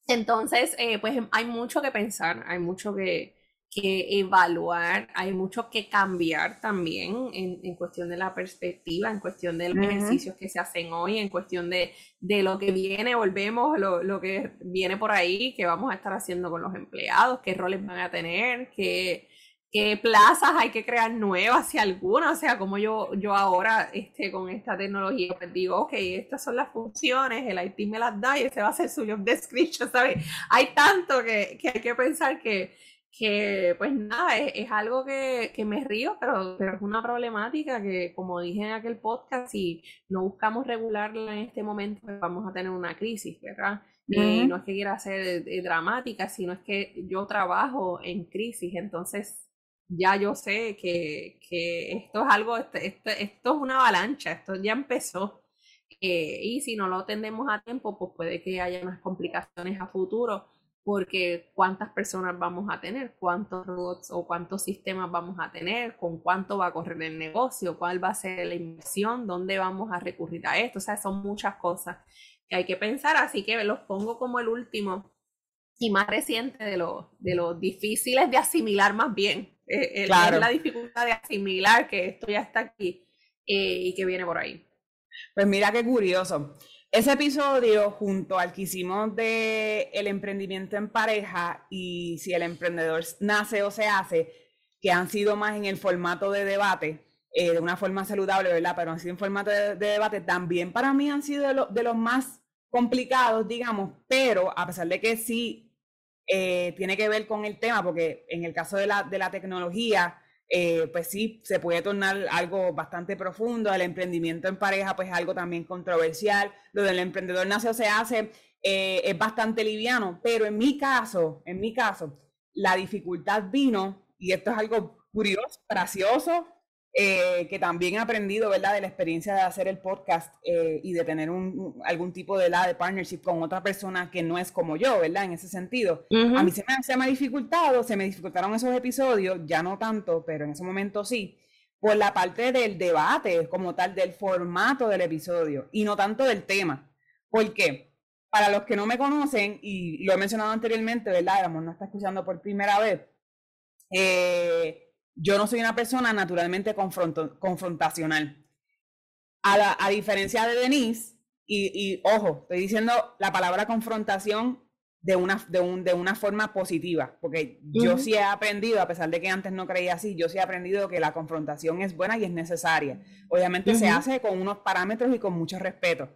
entonces, eh, pues hay mucho que pensar, hay mucho que, que evaluar, hay mucho que cambiar también en, en, cuestión de la perspectiva, en cuestión de los ejercicios que se hacen hoy, en cuestión de, de lo que viene, volvemos, lo, lo, que viene por ahí, qué vamos a estar haciendo con los empleados, qué roles van a tener, qué, qué plazas hay que crear nuevas, si alguna, o sea, como yo, yo ahora este, con esta tecnología, pues digo, ok, estas son las funciones, el IT me las da y ese va a ser su job description, ¿sabes? Hay tanto que, que hay que pensar que que pues nada, es, algo que, me río, pero, pero es una problemática que como dije en aquel podcast, si no buscamos regularla en este momento, pues vamos a tener una crisis, ¿verdad? Eh, no es que quiera ser eh, dramática, sino es que yo trabajo en crisis, entonces ya yo sé que, esto es algo, esto, esto, es una avalancha, esto ya empezó. Eh, y si no lo atendemos a tiempo, pues puede que haya unas complicaciones a futuro porque cuántas personas vamos a tener, cuántos robots o cuántos sistemas vamos a tener, con cuánto va a correr el negocio, cuál va a ser la inversión, dónde vamos a recurrir a esto. O sea, son muchas cosas que hay que pensar, así que los pongo como el último y más reciente de los de los difíciles de asimilar más bien. Eh, la dificultad de asimilar que esto ya está aquí eh, y que viene por ahí. Pues mira qué curioso. Ese episodio, junto al que hicimos de el emprendimiento en pareja y si el emprendedor nace o se hace, que han sido más en el formato de debate, eh, de una forma saludable, ¿verdad? Pero han sido en formato de, debate, también para mí han sido de, los más complicados, digamos, pero a pesar de que sí eh, tiene que ver con el tema, porque en el caso de la, de la tecnología, eh, pues sí, se puede tornar algo bastante profundo. El emprendimiento en pareja, pues algo también controversial. Lo del emprendedor nace o se hace eh, es bastante liviano, pero en mi caso, en mi caso, la dificultad vino, y esto es algo curioso, gracioso, eh, que también he aprendido, ¿verdad?, de la experiencia de hacer el podcast eh, y de tener un, algún tipo de, la de partnership con otra persona que no es como yo, ¿verdad?, en ese sentido. A mí se me, se me ha dificultado, se me dificultaron esos episodios, ya no tanto, pero en ese momento sí, por la parte del debate como tal, del formato del episodio y no tanto del tema. ¿Por qué? Para los que no me conocen, y lo he mencionado anteriormente, ¿verdad? Éramos no está escuchando por primera vez. Eh, yo no soy una persona naturalmente confrontacional. A, a, diferencia de Denise, y, ojo, estoy diciendo la palabra confrontación de una, de un, de una forma positiva, porque yo sí he aprendido, a pesar de que antes no creía así, yo sí he aprendido que la confrontación es buena y es necesaria. Obviamente se hace con unos parámetros y con mucho respeto,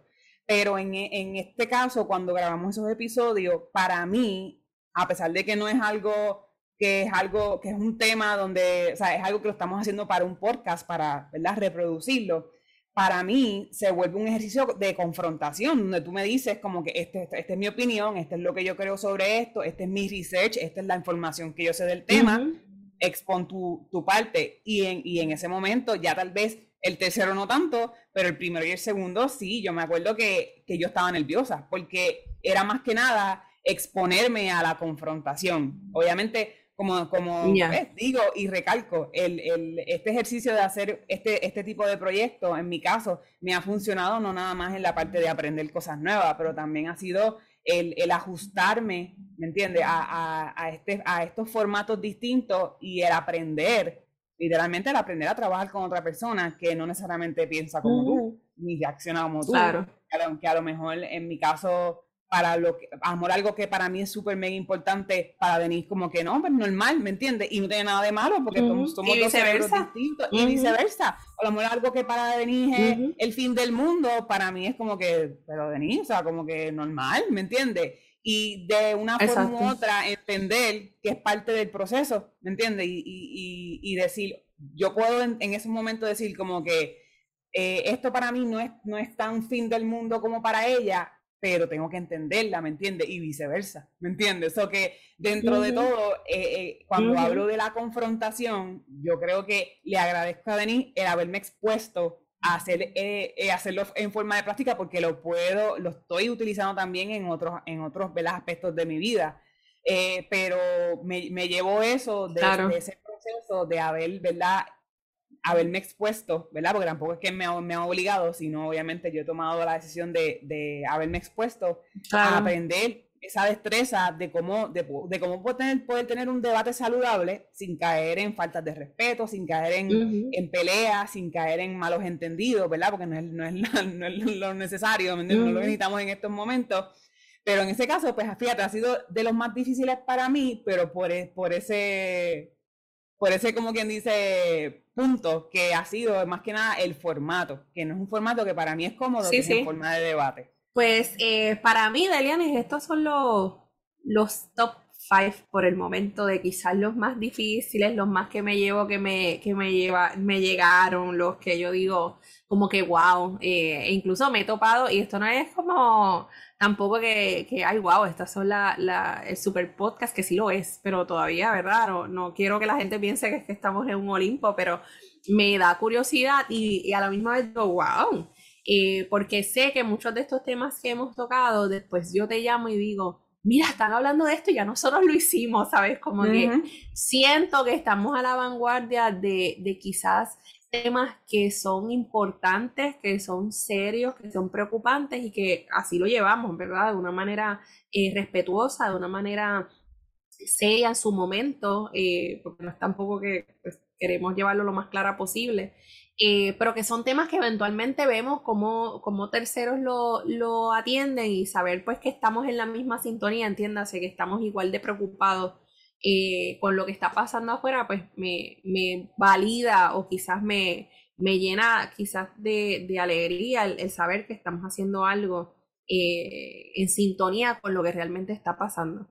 pero en, en este caso, cuando grabamos esos episodios, para mí, a pesar de que no es algo que es algo, que es un tema donde, o sea, es algo que lo estamos haciendo para un podcast, para, ¿verdad?, reproducirlo. Para mí se vuelve un ejercicio de confrontación, donde tú me dices como que este, esta este es mi opinión, este es lo que yo creo sobre esto, este es mi research, esta es la información que yo sé del tema, expon tu, tu, parte. Y en, y en ese momento ya tal vez el tercero no tanto, pero el primero y el segundo sí, yo me acuerdo que, que yo estaba nerviosa, porque era más que nada exponerme a la confrontación. Obviamente como, como digo y recalco, el, el, este ejercicio de hacer este, este tipo de proyectos, en mi caso, me ha funcionado no nada más en la parte de aprender cosas nuevas, pero también ha sido el, el ajustarme, ¿me entiendes?, a, a, a, este, a estos formatos distintos y el aprender, literalmente el aprender a trabajar con otra persona que no necesariamente piensa como tú, ni reacciona como tú. Claro. Que a lo mejor en mi caso para lo que, amor, algo que para mí es súper mega importante para Denise, como que no, pues normal, ¿me entiendes? Y no tiene nada de malo porque somos, dos cerebros distintos y viceversa. O lo mejor algo que para Denise es el fin del mundo, para mí es como que, pero Denise, o sea, como que normal, ¿me entiendes? Y de una forma u otra entender que es parte del proceso, ¿me entiendes? Y, y, y, decir, yo puedo en, ese momento decir como que eh, esto para mí no es, no es tan fin del mundo como para ella, pero tengo que entenderla, ¿me entiendes? Y viceversa, ¿me entiendes? O que dentro de todo, eh, eh, cuando hablo de la confrontación, yo creo que le agradezco a Denis el haberme expuesto hacer, eh, hacerlo en forma de práctica porque lo puedo, lo estoy utilizando también en otros, en otros aspectos de mi vida. Pero me, me llevó eso de, ese proceso de haber, ¿verdad? Haberme expuesto, ¿verdad? Porque tampoco es que me, me han obligado, sino obviamente yo he tomado la decisión de, de haberme expuesto a aprender esa destreza de cómo, de, de cómo poder tener, poder tener, un debate saludable sin caer en faltas de respeto, sin caer en, en peleas, sin caer en malos entendidos, ¿verdad? Porque no es, no es, no es lo necesario, no lo necesitamos en estos momentos. Pero en ese caso, pues fíjate, ha sido de los más difíciles para mí, pero por, e, por ese, por ese, como quien dice, que ha sido más que nada el formato, que no es un formato que para mí es cómodo, que es en forma de debate. Pues eh, para mí, Delianes, estos son los, los top five por el momento de quizás los más difíciles, los más que me llevo, que me, que me, lleva, me llegaron, los que yo digo como que wow, eh, e incluso me he topado y esto no es como tampoco que, que ay wow, estas son la, la, el super podcast, que sí lo es, pero todavía, ¿verdad? No, no quiero que la gente piense que, es que estamos en un Olimpo, pero me da curiosidad y, y a la misma vez digo, wow, eh, porque sé que muchos de estos temas que hemos tocado, después yo te llamo y digo, mira, están hablando de esto y ya nosotros lo hicimos, ¿sabes? Como que siento que estamos a la vanguardia de, de quizás temas que son importantes, que son serios, que son preocupantes y que así lo llevamos, ¿verdad? De una manera eh, respetuosa, de una manera seria en su momento, eh, porque no es tampoco que pues, queremos llevarlo lo más clara posible. Eh, pero que son temas que eventualmente vemos como, como terceros lo, lo, atienden y saber pues que estamos en la misma sintonía, entiéndase, que estamos igual de preocupados eh, con lo que está pasando afuera, pues me, me valida o quizás me, me llena quizás de, de alegría el, saber que estamos haciendo algo eh, en sintonía con lo que realmente está pasando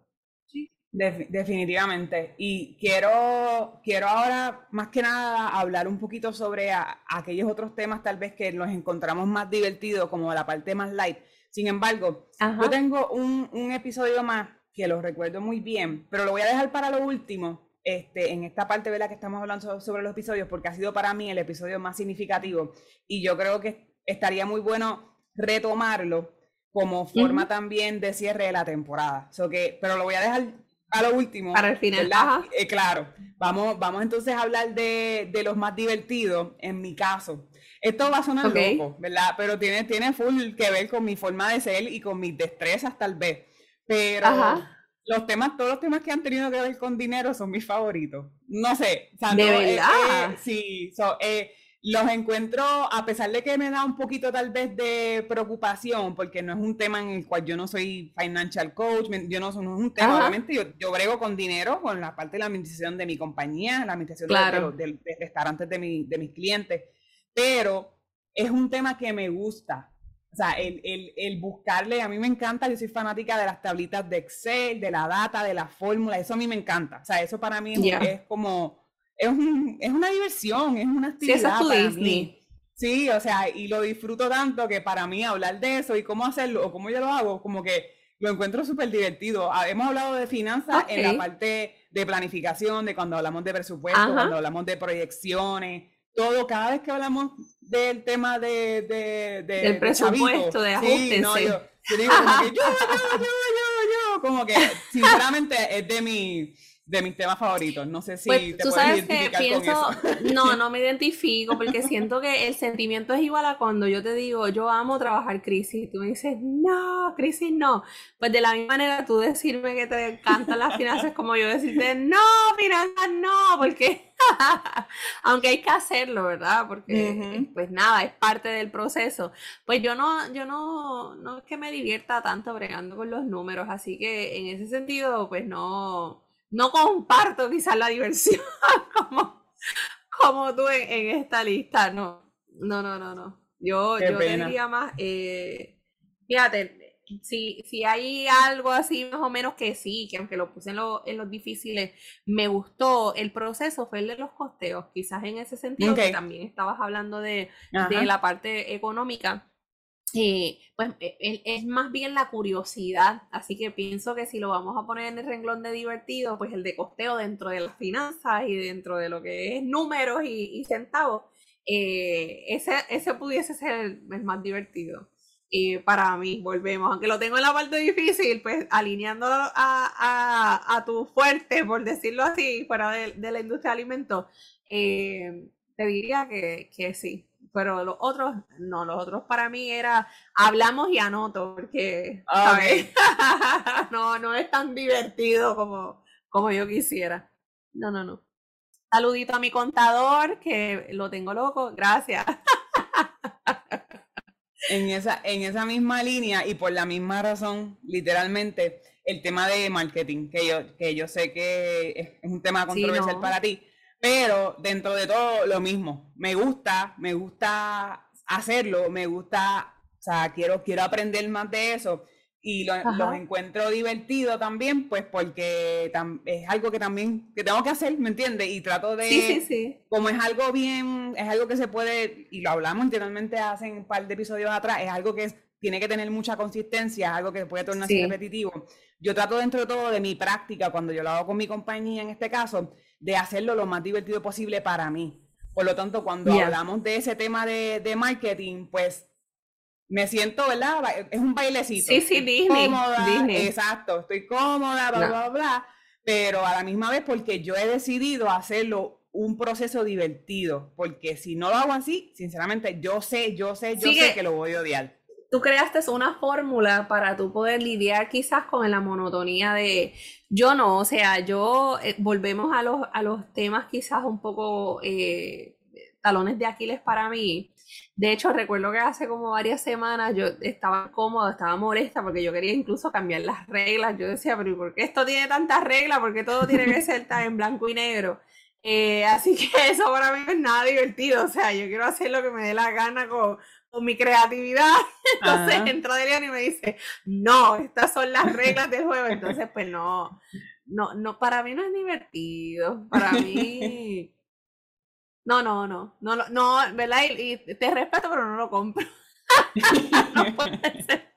definitivamente. Y quiero, quiero ahora, más que nada, hablar un poquito sobre aquellos otros temas tal vez que los encontramos más divertidos, como la parte más light. Sin embargo, yo tengo un, un, episodio más que lo recuerdo muy bien, pero lo voy a dejar para lo último, este, en esta parte de la que estamos hablando sobre los episodios, porque ha sido para mí el episodio más significativo y yo creo que estaría muy bueno retomarlo como forma también de cierre de la temporada. So que, pero lo voy a dejar a lo último. Para el final. Eh, claro. Vamos, vamos entonces a hablar de, de, los más divertidos, en mi caso. Esto va a sonar loco, ¿verdad? Pero tiene, tiene full que ver con mi forma de ser y con mis destrezas, tal vez. Pero los temas, todos los temas que han tenido que ver con dinero son mis favoritos. No sé. ¿De verdad? sí. So, eh, los encuentro, a pesar de que me da un poquito tal vez de preocupación, porque no es un tema en el cual yo no soy financial coach, yo no, soy un tema, obviamente yo, yo, brego con dinero, con la parte de la administración de mi compañía, la administración de, restaurantes de, mi, de mis clientes, pero es un tema que me gusta. O sea, el, el, el, buscarle, a mí me encanta, yo soy fanática de las tablitas de Excel, de la data, de la fórmula, eso a mí me encanta. O sea, eso para mí es como es, un, es una diversión, es una actividad. Sí, Sí, o sea, y lo disfruto tanto que para mí hablar de eso y cómo hacerlo o cómo yo lo hago, como que lo encuentro súper divertido. Ah, hemos hablado de finanzas en la parte de planificación, de cuando hablamos de presupuesto, cuando hablamos de proyecciones, todo, cada vez que hablamos del tema de... de, de del presupuesto, de ajustes. Sí, no, yo, digo como que yo, yo, yo, yo, yo, como que sinceramente es de mi de mis temas favoritos. No sé si pues, te puedes identificar con eso. No, no me identifico porque siento que el sentimiento es igual a cuando yo te digo, yo amo trabajar crisis. Y tú me dices, no, crisis no. Pues de la misma manera tú decirme que te encantan las finanzas como yo decirte, no, finanzas no, porque aunque hay que hacerlo, ¿verdad? Porque pues nada, es parte del proceso. Pues yo no, yo no, no es que me divierta tanto bregando con los números, así que en ese sentido, pues no no comparto quizás la diversión como, como tú en, esta lista, no. No, no, no, no. Yo, yo diría más, eh, fíjate, si, si hay algo así más o menos que sí, que aunque lo puse en, en los difíciles, me gustó el proceso, fue el de los costeos, quizás en ese sentido que también estabas hablando de, de la parte económica eh, pues e, es más bien la curiosidad, así que pienso que si lo vamos a poner en el renglón de divertido, pues el de costeo dentro de las finanzas y dentro de lo que es números y, centavos, eh, ese, ese pudiese ser el, más divertido. Para mí, volvemos, aunque lo tengo en la parte difícil, pues alineándolo a, a, a tu fuerte, por decirlo así, fuera de, de la industria de alimentos, eh, te diría que, que sí, pero los otros, no, los otros para mí era hablamos y anoto, porque no, no es tan divertido como, como yo quisiera. No, no, no. Saludito a mi contador, que lo tengo loco, gracias. En esa, en esa misma línea y por la misma razón, literalmente, el tema de marketing, que yo, que yo sé que es, un tema controversial para ti, pero dentro de todo lo mismo. Me gusta, me gusta hacerlo, me gusta, o sea, quiero, quiero aprender más de eso y lo, los encuentro divertido también, pues porque es algo que también que tengo que hacer, ¿me entiendes? Y trato de, sí, sí, sí. como es algo bien, es algo que se puede, y lo hablamos anteriormente hace un par de episodios atrás, es algo que tiene que tener mucha consistencia, es algo que puede tornarse repetitivo. Yo trato dentro de todo de mi práctica, cuando yo lo hago con mi compañía en este caso, de hacerlo lo más divertido posible para mí. Por lo tanto, cuando hablamos de ese tema de, de marketing, pues me siento, ¿verdad? Es un bailecito. Sí, sí, Disney. Cómoda, Exacto, estoy cómoda, bla, bla, bla, pero a la misma vez porque yo he decidido hacerlo un proceso divertido, porque si no lo hago así, sinceramente, yo sé, yo sé, yo sé que lo voy a odiar. Tú creaste una fórmula para tú poder lidiar quizás con la monotonía de yo no, o sea, yo eh, volvemos a los, a los temas quizás un poco eh, talones de Aquiles para mí de hecho, recuerdo que hace como varias semanas yo estaba cómoda, estaba molesta porque yo quería incluso cambiar las reglas. Yo decía, pero ¿por qué esto tiene tantas reglas? ¿Por qué todo tiene que ser tan en blanco y negro? Eh, así que eso para mí no es nada divertido. O sea, yo quiero hacer lo que me dé la gana con, con mi creatividad. Entonces entró Adrián y me dice, no, estas son las reglas del juego. Entonces, pues no, no, no, para mí no es divertido. Para mí no, no, no, no, no, ¿verdad? Y, te respeto, pero no lo compro. no puede ser.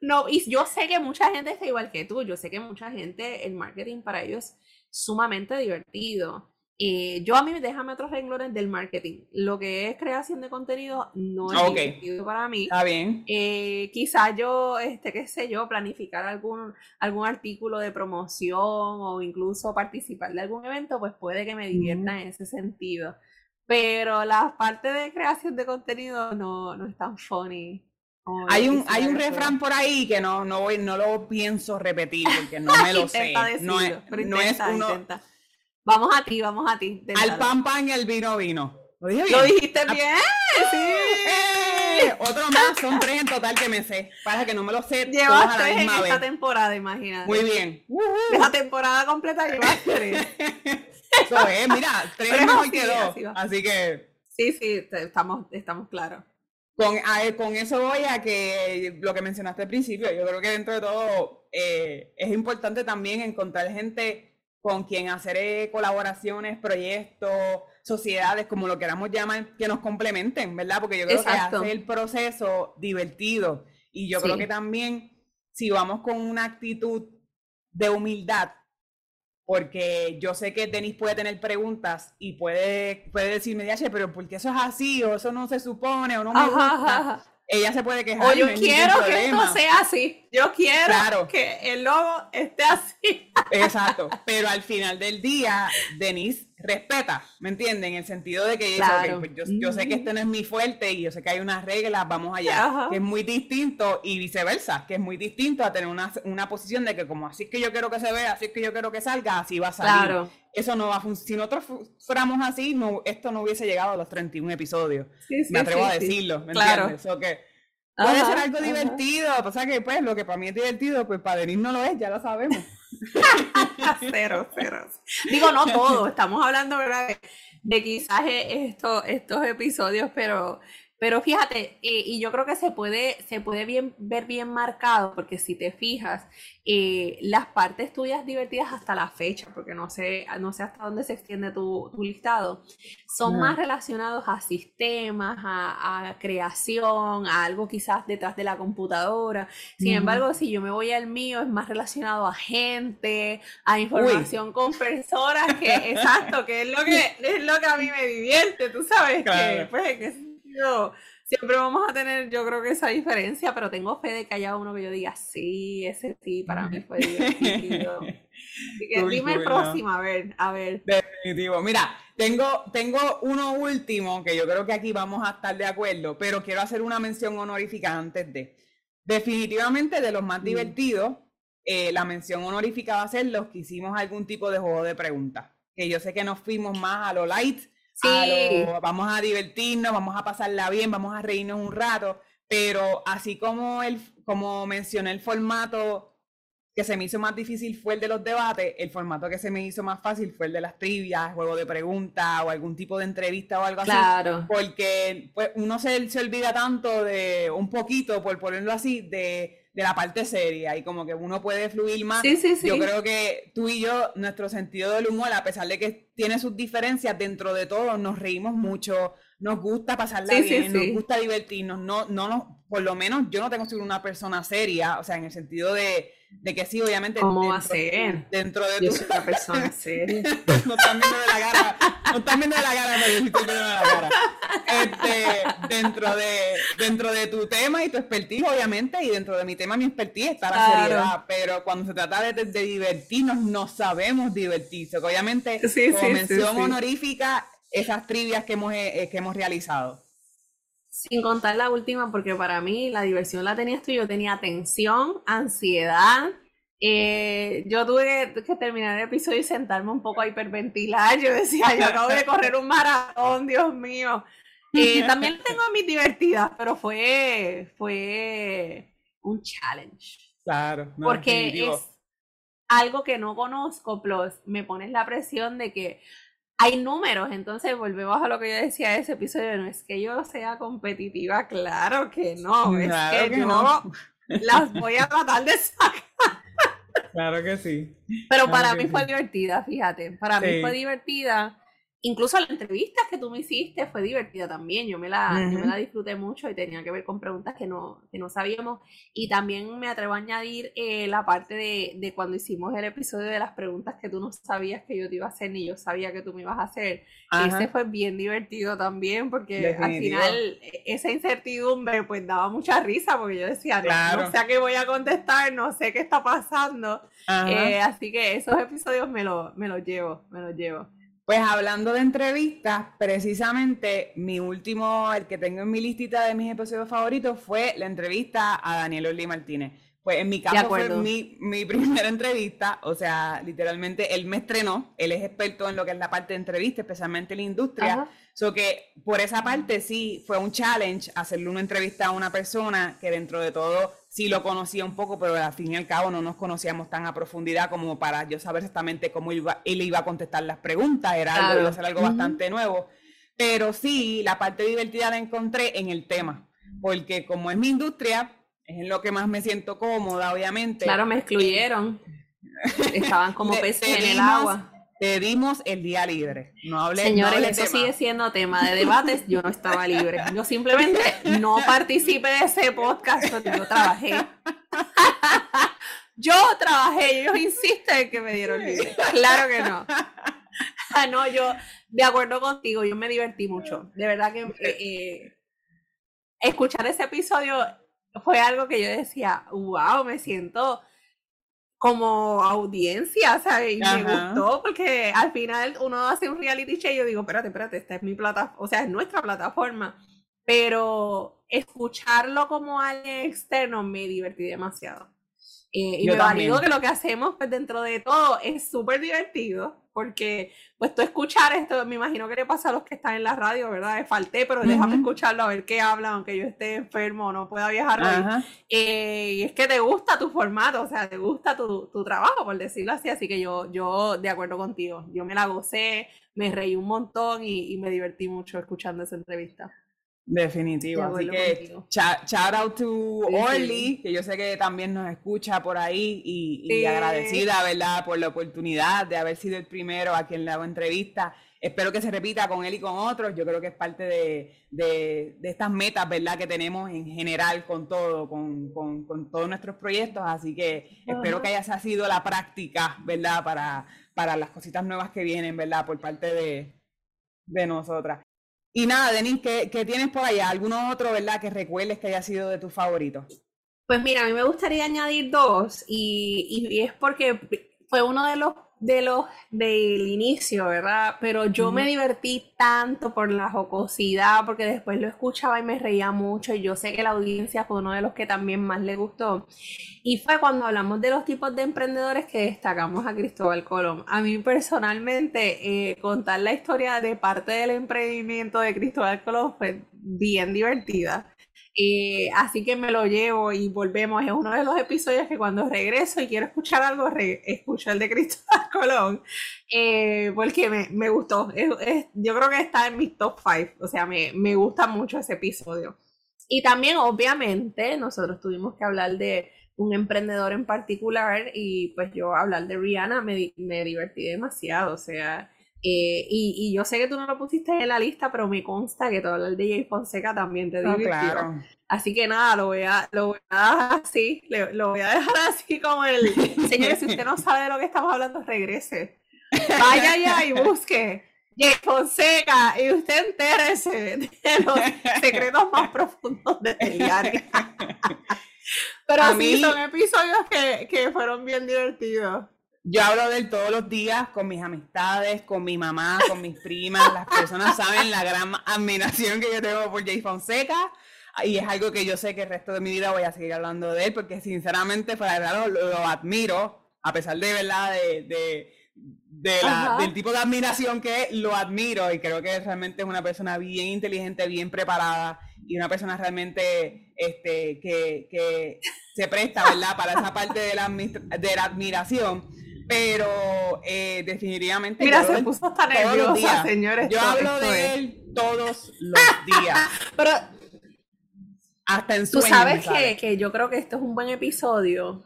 No, y yo sé que mucha gente está igual que tú, yo sé que mucha gente, el marketing para ellos es sumamente divertido. Eh, yo a mí, déjame otros renglones del marketing. Lo que es creación de contenido no es okay. para mí. Está bien. Eh, quizás yo, este, qué sé yo, planificar algún, algún artículo de promoción o incluso participar de algún evento, pues puede que me divierta en ese sentido. Pero la parte de creación de contenido no, no es tan funny. Hay un, hay un refrán por ahí que no, no, voy, no lo pienso repetir porque no me lo sé. no es, no es uno, Vamos a ti, vamos a ti. Al pan pan y al vino vino. ¿Lo, dijiste ah, bien? Sí. Eh, otro más, son tres en total que me sé. Para que no me lo sé llevas tres en esta temporada, imagínate. Muy bien. La temporada completa llevas tres. Eso es, mira, tres es mejor que dos. Así que. Sí, sí, estamos, estamos claros. Con, con eso voy a que lo que mencionaste al principio, yo creo que dentro de todo eh, es importante también encontrar gente con quien hacer eh, colaboraciones, proyectos, sociedades, como lo queramos llamar, que nos complementen, ¿verdad? Porque yo creo que hace el proceso divertido. Y yo creo que también, si vamos con una actitud de humildad, porque yo sé que Denis puede tener preguntas y puede, puede decirme, pero ¿por qué eso es así? O eso no se supone, o no me gusta ella se puede quejar. O yo quiero que esto sea así. Yo quiero que el logo esté así. Exacto. Pero al final del día, Denise respeta, ¿me entienden? En el sentido de que pues yo, sé que este no es mi fuerte y yo sé que hay unas reglas, vamos allá, que es muy distinto y viceversa, que es muy distinto a tener una, una, posición de que como así es que yo quiero que se vea, así es que yo quiero que salga, así va a salir. Claro. Eso no va a funcionar. Si nosotros fuéramos así, no, esto no hubiese llegado a los 31 episodios. me atrevo a decirlo, ¿me claro. entiendes? que puede ser algo divertido, o sea que pues lo que para mí es divertido, pues para Denise no lo es, ya lo sabemos. cero, cero. Digo, no todo, estamos hablando ¿verdad? de quizás estos episodios, pero Pero fíjate, eh, y yo creo que se puede, se puede bien, ver bien marcado, porque si te fijas, eh, las partes tuyas divertidas hasta la fecha, porque no sé, no sé hasta dónde se extiende tu, listado, son más relacionados a sistemas, a, creación, a algo quizás detrás de la computadora. Sin embargo, si yo me voy al mío, es más relacionado a gente, a información con personas, que exacto, que es lo que es lo que a mí me divierte, tú sabes que, pues, que siempre vamos a tener, yo creo que esa diferencia, pero tengo fe de que haya uno que yo diga, sí, ese sí, para mí fue divertido. Así que dime el próximo, a ver, a ver. Definitivo. Mira, tengo, tengo uno último que yo creo que aquí vamos a estar de acuerdo, pero quiero hacer una mención honorífica antes de. Definitivamente de los más divertidos, eh, la mención honorífica va a ser los que hicimos algún tipo de juego de preguntas. Que yo sé que nos fuimos más a lo light, Sí. vamos a divertirnos, vamos a pasarla bien, vamos a reírnos un rato, pero así como, el, como mencioné el formato que se me hizo más difícil fue el de los debates, el formato que se me hizo más fácil fue el de las trivias, juego de preguntas o algún tipo de entrevista o algo claro. así. Porque pues, uno se, se olvida tanto de, un poquito, por ponerlo así, de de la parte seria y como que uno puede fluir más. Sí, sí, sí. Yo creo que tú y yo, nuestro sentido del humor, a pesar de que tiene sus diferencias, dentro de todo nos reímos mucho, nos gusta pasarla bien, nos gusta divertirnos, no, no nos, por lo menos yo no tengo que ser una persona seria, o sea, en el sentido de de que sí, obviamente. ¿Cómo va a ser? Dentro de yo tu... soy una persona seria. no están viendo de la cara. No están viendo de la cara, pero yo estoy viendo de la cara. Este, dentro, de, dentro de tu tema y tu expertise, obviamente, y dentro de mi tema, mi expertise está la seriedad. Pero cuando se trata de, de, divertirnos, no sabemos divertirse. Obviamente, como mención honorífica, esas trivias que hemos, eh, que hemos realizado. Sin contar la última, porque para mí la diversión la tenías tú, yo tenía tensión, ansiedad. Eh, yo tuve que, terminar el episodio y sentarme un poco a hiperventilar. Yo decía, yo acabo de correr un maratón, Dios mío. Eh, también tengo mis divertidas, pero fue, fue un challenge. Claro. porque es algo que no conozco, plus me pones la presión de que hay números, entonces volvemos a lo que yo decía de ese episodio, no es que yo sea competitiva, claro que no, es que, yo no. las voy a tratar de sacar. Claro que sí. Pero para mí fue divertida, fíjate, para mí fue divertida incluso la entrevista que tú me hiciste fue divertida también. Yo me la, me la disfruté mucho y tenía que ver con preguntas que no, que no sabíamos. Y también me atrevo a añadir eh, la parte de, de, cuando hicimos el episodio de las preguntas que tú no sabías que yo te iba a hacer ni yo sabía que tú me ibas a hacer. Ese fue bien divertido también porque al final e, esa incertidumbre pues daba mucha risa porque yo decía, no, sé a qué voy a contestar, no sé qué está pasando. Eh, así que esos episodios me, lo, me los llevo, me los llevo. Pues hablando de entrevistas, precisamente mi último, el que tengo en mi listita de mis episodios favoritos, fue la entrevista a Daniel Orly Martínez. Pues en mi caso fue mi, mi, primera entrevista, o sea, literalmente él me estrenó, él es experto en lo que es la parte de entrevista, especialmente en la industria. So que por esa parte sí fue un challenge hacerle una entrevista a una persona que dentro de todo sí lo conocía un poco, pero al fin y al cabo no nos conocíamos tan a profundidad como para yo saber exactamente cómo iba, él iba a contestar las preguntas, era algo, iba a ser algo bastante nuevo. Pero sí, la parte divertida la encontré en el tema, porque como es mi industria, es en lo que más me siento cómoda, obviamente. Claro, me excluyeron. Estaban como peces en el agua. Te dimos el día libre. No hablé Señores, eso sigue siendo tema de debates. Yo no estaba libre. Yo simplemente no participé de ese podcast porque yo trabajé. yo trabajé ellos insisten en que me dieron libre. Claro que no. Ah, no, yo, de acuerdo contigo, yo me divertí mucho. De verdad que eh, eh, escuchar ese episodio fue algo que yo decía, wow, me siento como audiencia, ¿sabes? Y me gustó porque al final uno hace un reality show y yo digo, espérate, espérate, esta es mi plataforma, o sea, es nuestra plataforma. Pero escucharlo como alguien externo me divertí demasiado. Eh, y me valido que lo que hacemos pues, dentro de todo es súper divertido, porque pues tú escuchar esto, me imagino que le pasa a los que están en la radio, ¿verdad? Falté, pero déjame escucharlo a ver qué hablan, aunque yo esté enfermo o no pueda viajar. Eh, y es que te gusta tu formato, o sea, te gusta tu, tu, trabajo, por decirlo así, así que yo, yo de acuerdo contigo, yo me la gocé, me reí un montón y, y me divertí mucho escuchando esa entrevista. Definitivo. Así que shout out to Orly, que yo sé que también nos escucha por ahí y, agradecida, ¿verdad?, por la oportunidad de haber sido el primero a quien le hago entrevista. Espero que se repita con él y con otros. Yo creo que es parte de, estas metas, ¿verdad?, que tenemos en general con todo, con, todos nuestros proyectos. Así que espero que haya sido la práctica, ¿verdad?, para, para las cositas nuevas que vienen, ¿verdad?, por parte de, de nosotras. Y nada, Denis, ¿qué, tienes por allá? ¿Alguno otro, verdad, que recuerdes que haya sido de tus favoritos? Pues mira, a mí me gustaría añadir dos y, y es porque fue uno de los de los del inicio, ¿verdad? Pero yo me divertí tanto por la jocosidad, porque después lo escuchaba y me reía mucho, y yo sé que la audiencia fue uno de los que también más le gustó. Y fue cuando hablamos de los tipos de emprendedores que destacamos a Cristóbal Colón. A mí personalmente, eh, contar la historia de parte del emprendimiento de Cristóbal Colón fue bien divertida. Eh, así que me lo llevo y volvemos. Es uno de los episodios que cuando regreso y quiero escuchar algo, escucho el de Cristóbal Colón, eh, porque me, me gustó. yo creo que está en mi top 5, o sea, me, me, gusta mucho ese episodio. Y también, obviamente, nosotros tuvimos que hablar de un emprendedor en particular y pues yo hablar de Rihanna me, me divertí demasiado, o sea... Eh, y, yo sé que tú no lo pusiste en la lista, pero me consta que todo el de Jay Fonseca también te divirtió. claro. Así que nada, lo voy a, lo voy a dejar así, lo voy a dejar así como el... Señores, si usted no sabe de lo que estamos hablando, regrese. Vaya allá y busque Jay Fonseca y usted entérese de los secretos más profundos de Eliani. Pero a sí, son episodios que, que fueron bien divertidos. Yo hablo de él todos los días con mis amistades, con mi mamá, con mis primas. Las personas saben la gran admiración que yo tengo por Jay Fonseca. Y es algo que yo sé que el resto de mi vida voy a seguir hablando de él, porque sinceramente, fuera de lo, lo admiro, a pesar de verdad de, del tipo de admiración que lo admiro. Y creo que realmente es una persona bien inteligente, bien preparada y una persona realmente este, que, que se presta, ¿verdad?, para esa parte de la, de la admiración pero eh, definitivamente. Mira, se puso hasta nerviosa, señores. Yo hablo de él todos los días. pero. Hasta en sueños. Tú sabes que, que yo creo que esto es un buen episodio.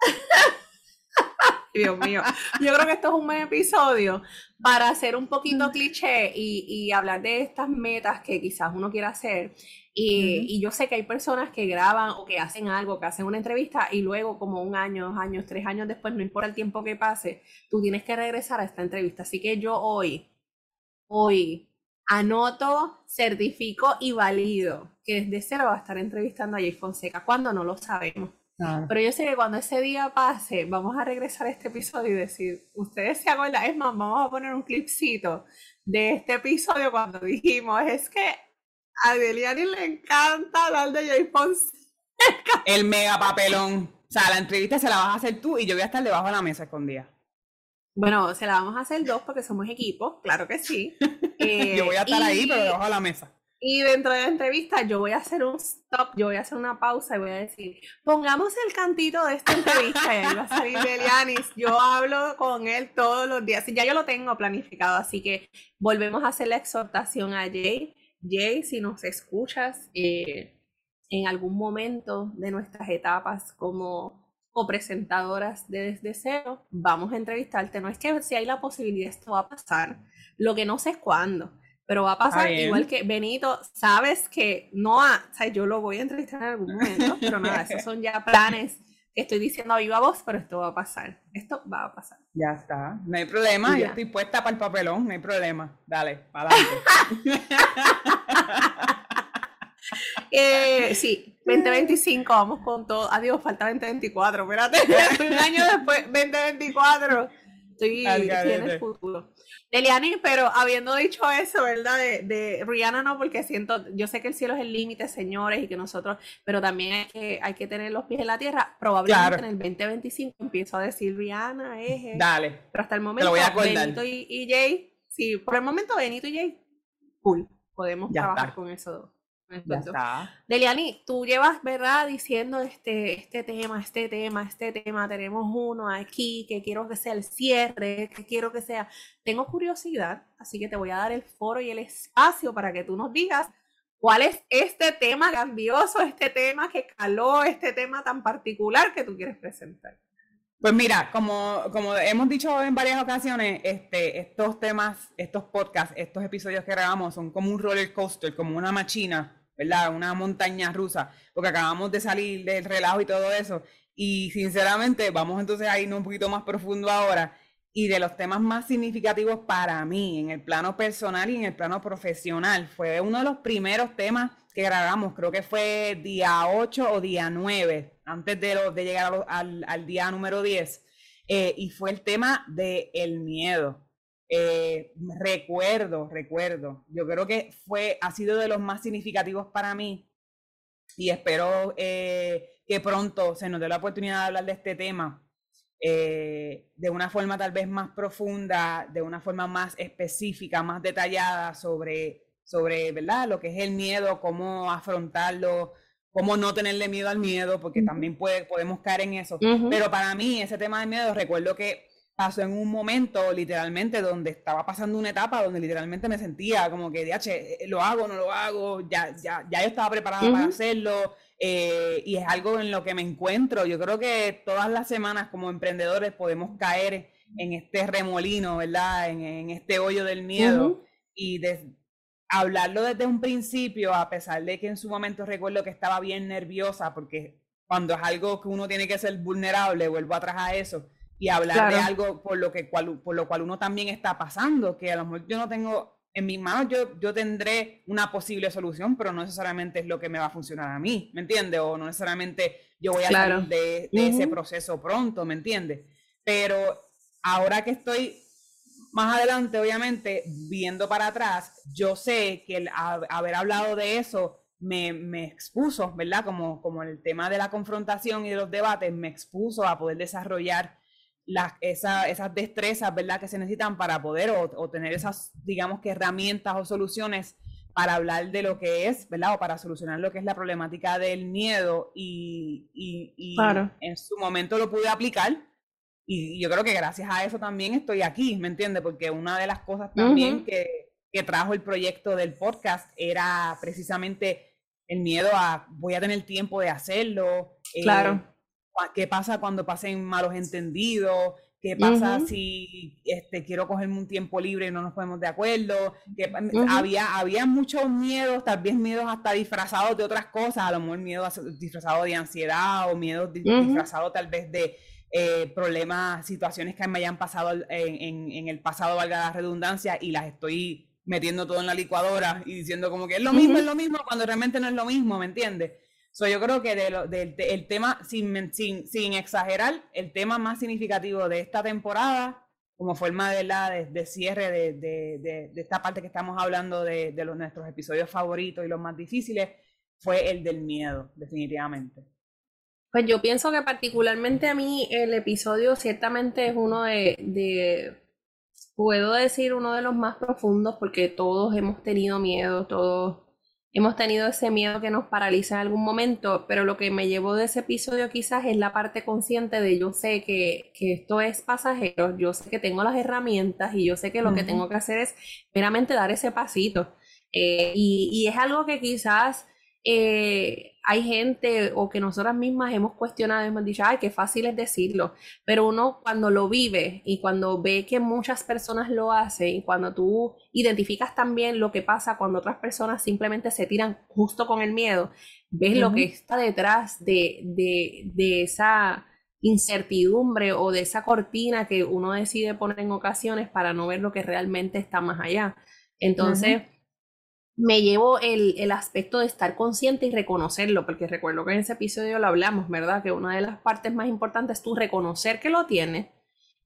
Dios mío. Yo creo que esto es un buen episodio para hacer un poquito cliché y, y, hablar de estas metas que quizás uno quiera hacer y, yo sé que hay personas que graban o que hacen algo, que hacen una entrevista y luego como un año, dos años, tres años después, no importa el tiempo que pase, tú tienes que regresar a esta entrevista. Así que yo hoy, hoy, anoto, certifico y valido que desde cero va a estar entrevistando a Jay Fonseca cuando no lo sabemos. Pero yo sé que cuando ese día pase, vamos a regresar a este episodio y decir, ustedes se acuerdan, es más, vamos a poner un clipcito de este episodio cuando dijimos, es que a Deliani le encanta hablar de Jay Fonseca. El mega papelón. O sea, la entrevista se la vas a hacer tú y yo voy a estar debajo de la mesa escondida. Bueno, se la vamos a hacer dos porque somos equipo, claro que sí. yo voy a estar ahí, pero debajo de la mesa. Y dentro de la entrevista yo voy a hacer un stop, yo voy a hacer una pausa y voy a decir, pongamos el cantito de esta entrevista y ahí va a salir Delianis. Yo hablo con él todos los días y ya yo lo tengo planificado, así que volvemos a hacer la exhortación a Jay Jay, si nos escuchas eh, en algún momento de nuestras etapas como presentadoras de Desde Cero, vamos a entrevistarte. No es que si hay la posibilidad, esto va a pasar. Lo que no sé es cuándo, pero va a pasar igual que Benito. Sabes que no, ha, o sea, yo lo voy a entrevistar en algún momento, pero nada, esos son ya planes estoy diciendo a viva voz, pero esto va a pasar. Esto va a pasar. Ya está, no hay problema, yo estoy puesta para el papelón, no hay problema. Dale, para adelante. eh, sí, 2025, vamos con todo. Adiós, falta 2024, espérate, un año después, 2024. Estoy, estoy en el futuro. Eliani, pero habiendo dicho eso, ¿verdad? De, Rihanna no, porque siento, yo sé que el cielo es el límite, señores, y que nosotros, pero también hay que, hay que tener los pies en la tierra. Probablemente en el 2025 empiezo a decir Rihanna, es. Dale. Pero hasta el momento, Benito y, Jay, sí, por el momento Benito y Jay, cool, podemos trabajar con eso Deliani, tú llevas, ¿verdad? Diciendo este, este tema, este tema, este tema, tenemos uno aquí que quiero que sea el cierre, que quiero que sea. Tengo curiosidad, así que te voy a dar el foro y el espacio para que tú nos digas ¿Cuál es este tema grandioso, este tema que caló, este tema tan particular que tú quieres presentar? Pues mira, como, como hemos dicho en varias ocasiones, este, estos temas, estos podcasts, estos episodios que grabamos son como un roller coaster, como una machina, ¿verdad? Una montaña rusa, porque acabamos de salir del relajo y todo eso. Y sinceramente, vamos entonces a irnos un poquito más profundo ahora y de los temas más significativos para mí en el plano personal y en el plano profesional. Fue uno de los primeros temas que grabamos, creo que fue día 8 o día 9, antes de, de llegar al, día número 10, eh, y fue el tema del el miedo. Eh, recuerdo, recuerdo, yo creo que fue, ha sido de los más significativos para mí y espero eh, que pronto se nos dé la oportunidad de hablar de este tema eh, de una forma tal vez más profunda, de una forma más específica, más detallada sobre, sobre ¿verdad? lo que es el miedo, cómo afrontarlo, cómo no tenerle miedo al miedo, porque también puede, podemos caer en eso. Pero para mí ese tema del miedo, recuerdo que pasó en un momento literalmente donde estaba pasando una etapa donde literalmente me sentía como que, DH, lo hago, no lo hago, ya, ya, ya yo estaba preparada para hacerlo, eh, y es algo en lo que me encuentro. Yo creo que todas las semanas como emprendedores podemos caer en este remolino, ¿verdad? En, este hoyo del miedo y de, hablarlo desde un principio, a pesar de que en su momento recuerdo que estaba bien nerviosa, porque cuando es algo que uno tiene que ser vulnerable, vuelvo atrás a eso, y hablar de algo por lo, que, por lo cual uno también está pasando, que a lo mejor yo no tengo en mis manos yo, yo tendré una posible solución, pero no necesariamente es lo que me va a funcionar a mí, ¿me entiendes? O no necesariamente yo voy a salir de, ese proceso pronto, ¿me entiendes? Pero ahora que estoy más adelante, obviamente, viendo para atrás, yo sé que el haber hablado de eso me, me, expuso, ¿verdad? Como, como el tema de la confrontación y de los debates, me expuso a poder desarrollar las, esas destrezas, ¿verdad? Que se necesitan para poder o, tener esas, digamos que herramientas o soluciones para hablar de lo que es, ¿verdad? O para solucionar lo que es la problemática del miedo y, y, en su momento lo pude aplicar y, yo creo que gracias a eso también estoy aquí, ¿me entiendes? Porque una de las cosas también que, que trajo el proyecto del podcast era precisamente el miedo a voy a tener tiempo de hacerlo. Eh, claro qué pasa cuando pasen malos entendidos, qué pasa si este, quiero cogerme un tiempo libre y no nos ponemos de acuerdo, que había, había muchos miedos, tal vez miedos hasta disfrazados de otras cosas, a lo mejor miedo disfrazado de ansiedad o miedo disfrazado tal vez de eh, problemas, situaciones que me hayan pasado en, en, el pasado, valga la redundancia, y las estoy metiendo todo en la licuadora y diciendo como que es lo mismo, es lo mismo, cuando realmente no es lo mismo, ¿me entiendes? So, yo creo que de el tema, sin, sin, sin, exagerar, el tema más significativo de esta temporada, como forma de, la, de, cierre de, de, esta parte que estamos hablando de, nuestros episodios favoritos y los más difíciles, fue el del miedo, definitivamente. Pues yo pienso que particularmente a mí el episodio ciertamente es uno de, puedo decir, uno de los más profundos porque todos hemos tenido miedo, todos hemos tenido ese miedo que nos paraliza en algún momento, pero lo que me llevó de ese episodio quizás es la parte consciente de yo sé que, esto es pasajero, yo sé que tengo las herramientas y yo sé que lo que tengo que hacer es meramente dar ese pasito. Eh, y, y, es algo que quizás eh, hay gente o que nosotras mismas hemos cuestionado y hemos dicho, ay, qué fácil es decirlo, pero uno cuando lo vive y cuando ve que muchas personas lo hacen y cuando tú identificas también lo que pasa cuando otras personas simplemente se tiran justo con el miedo, ves lo que está detrás de, de, esa incertidumbre o de esa cortina que uno decide poner en ocasiones para no ver lo que realmente está más allá. Entonces, me llevo el, el, aspecto de estar consciente y reconocerlo, porque recuerdo que en ese episodio lo hablamos, ¿verdad? Que una de las partes más importantes es tú reconocer que lo tienes,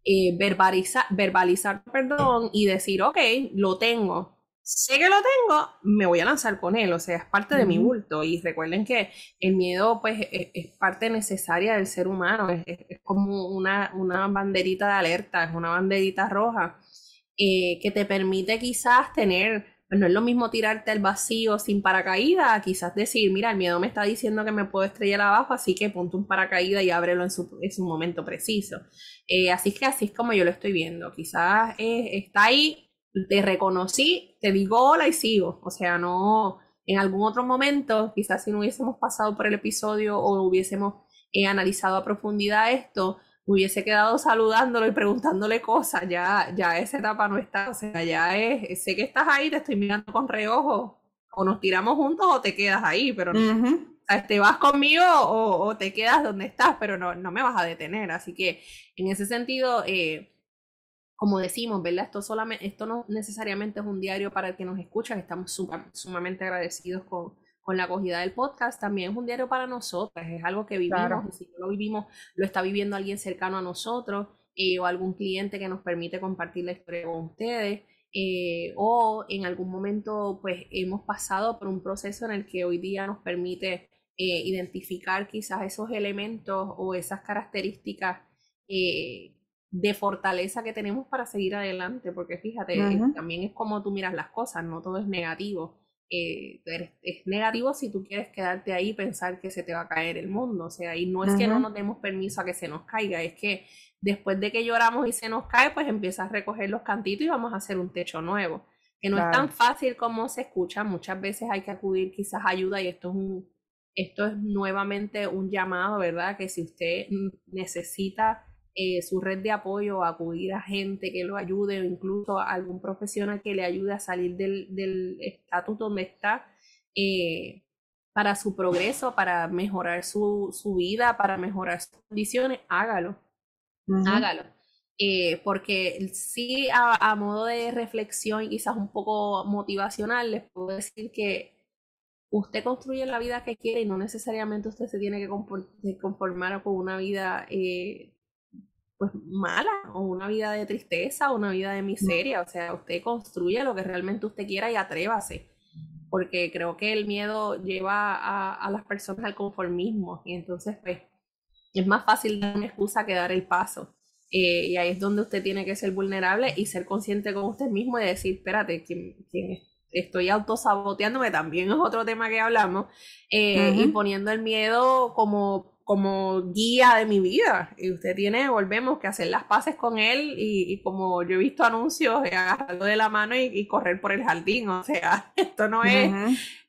eh, verbalizar, verbalizar, perdón, y decir, ok, lo tengo, sé que lo tengo, me voy a lanzar con él, o sea, es parte de mi bulto. Y recuerden que el miedo, pues, e, es, parte necesaria del ser humano, es, es, como una, una banderita de alerta, es una banderita roja, eh, que te permite quizás tener pues no es lo mismo tirarte al vacío sin paracaídas, quizás decir, mira, el miedo me está diciendo que me puedo estrellar abajo, así que ponte un paracaídas y ábrelo en su, momento preciso. Eh, así que así es como yo lo estoy viendo. Quizás eh, está ahí, te reconocí, te digo hola y sigo. O sea, no, en algún otro momento, quizás si no hubiésemos pasado por el episodio o hubiésemos eh, analizado a profundidad esto, hubiese quedado saludándolo y preguntándole cosas, ya, ya esa etapa no está, o sea, ya es, sé que estás ahí, te estoy mirando con reojo, o nos tiramos juntos o te quedas ahí, pero no, te vas conmigo o, te quedas donde estás, pero no, no me vas a detener, así que en ese sentido, eh, como decimos, ¿verdad? Esto, solamente, esto no necesariamente es un diario para el que nos escucha, estamos sumamente agradecidos con, con la acogida del podcast, también es un diario para nosotros, es algo que vivimos, y si no lo vivimos, lo está viviendo alguien cercano a nosotros eh, o algún cliente que nos permite compartir la historia con ustedes. Eh, o en algún momento pues hemos pasado por un proceso en el que hoy día nos permite eh, identificar quizás esos elementos o esas características de fortaleza que tenemos para seguir adelante, porque fíjate, también es como tú miras las cosas, no todo es negativo. Eh, es negativo si tú quieres quedarte ahí y pensar que se te va a caer el mundo. O sea, y no es que no nos demos permiso a que se nos caiga, es que después de que lloramos y se nos cae, pues empieza a recoger los cantitos y vamos a hacer un techo nuevo. Que no es tan fácil como se escucha, muchas veces hay que acudir quizás ayuda y esto es un, esto es nuevamente un llamado, ¿verdad? Que si usted necesita eh, su red de apoyo, acudir a gente que lo ayude o incluso a algún profesional que le ayude a salir del estatus donde está eh, para su progreso, para mejorar su, su, vida, para mejorar sus condiciones, hágalo, hágalo. Eh, porque sí, a, a, modo de reflexión quizás un poco motivacional, les puedo decir que usted construye la vida que quiere y no necesariamente usted se tiene que conformar con una vida eh, pues mala o una vida de tristeza o una vida de miseria. O sea, usted construye lo que realmente usted quiera y atrévase. Porque creo que el miedo lleva a, las personas al conformismo y entonces pues es más fácil dar una excusa que dar el paso. Eh, y ahí es donde usted tiene que ser vulnerable y ser consciente con usted mismo y decir, espérate, ¿quién, quién estoy autosaboteándome? También es otro tema que hablamos. Eh, y poniendo el miedo como como guía de mi vida. Y usted tiene, volvemos, que hacer las paces con él y, como yo he visto anuncios, agarrarlo de la mano y, correr por el jardín. O sea, esto no es,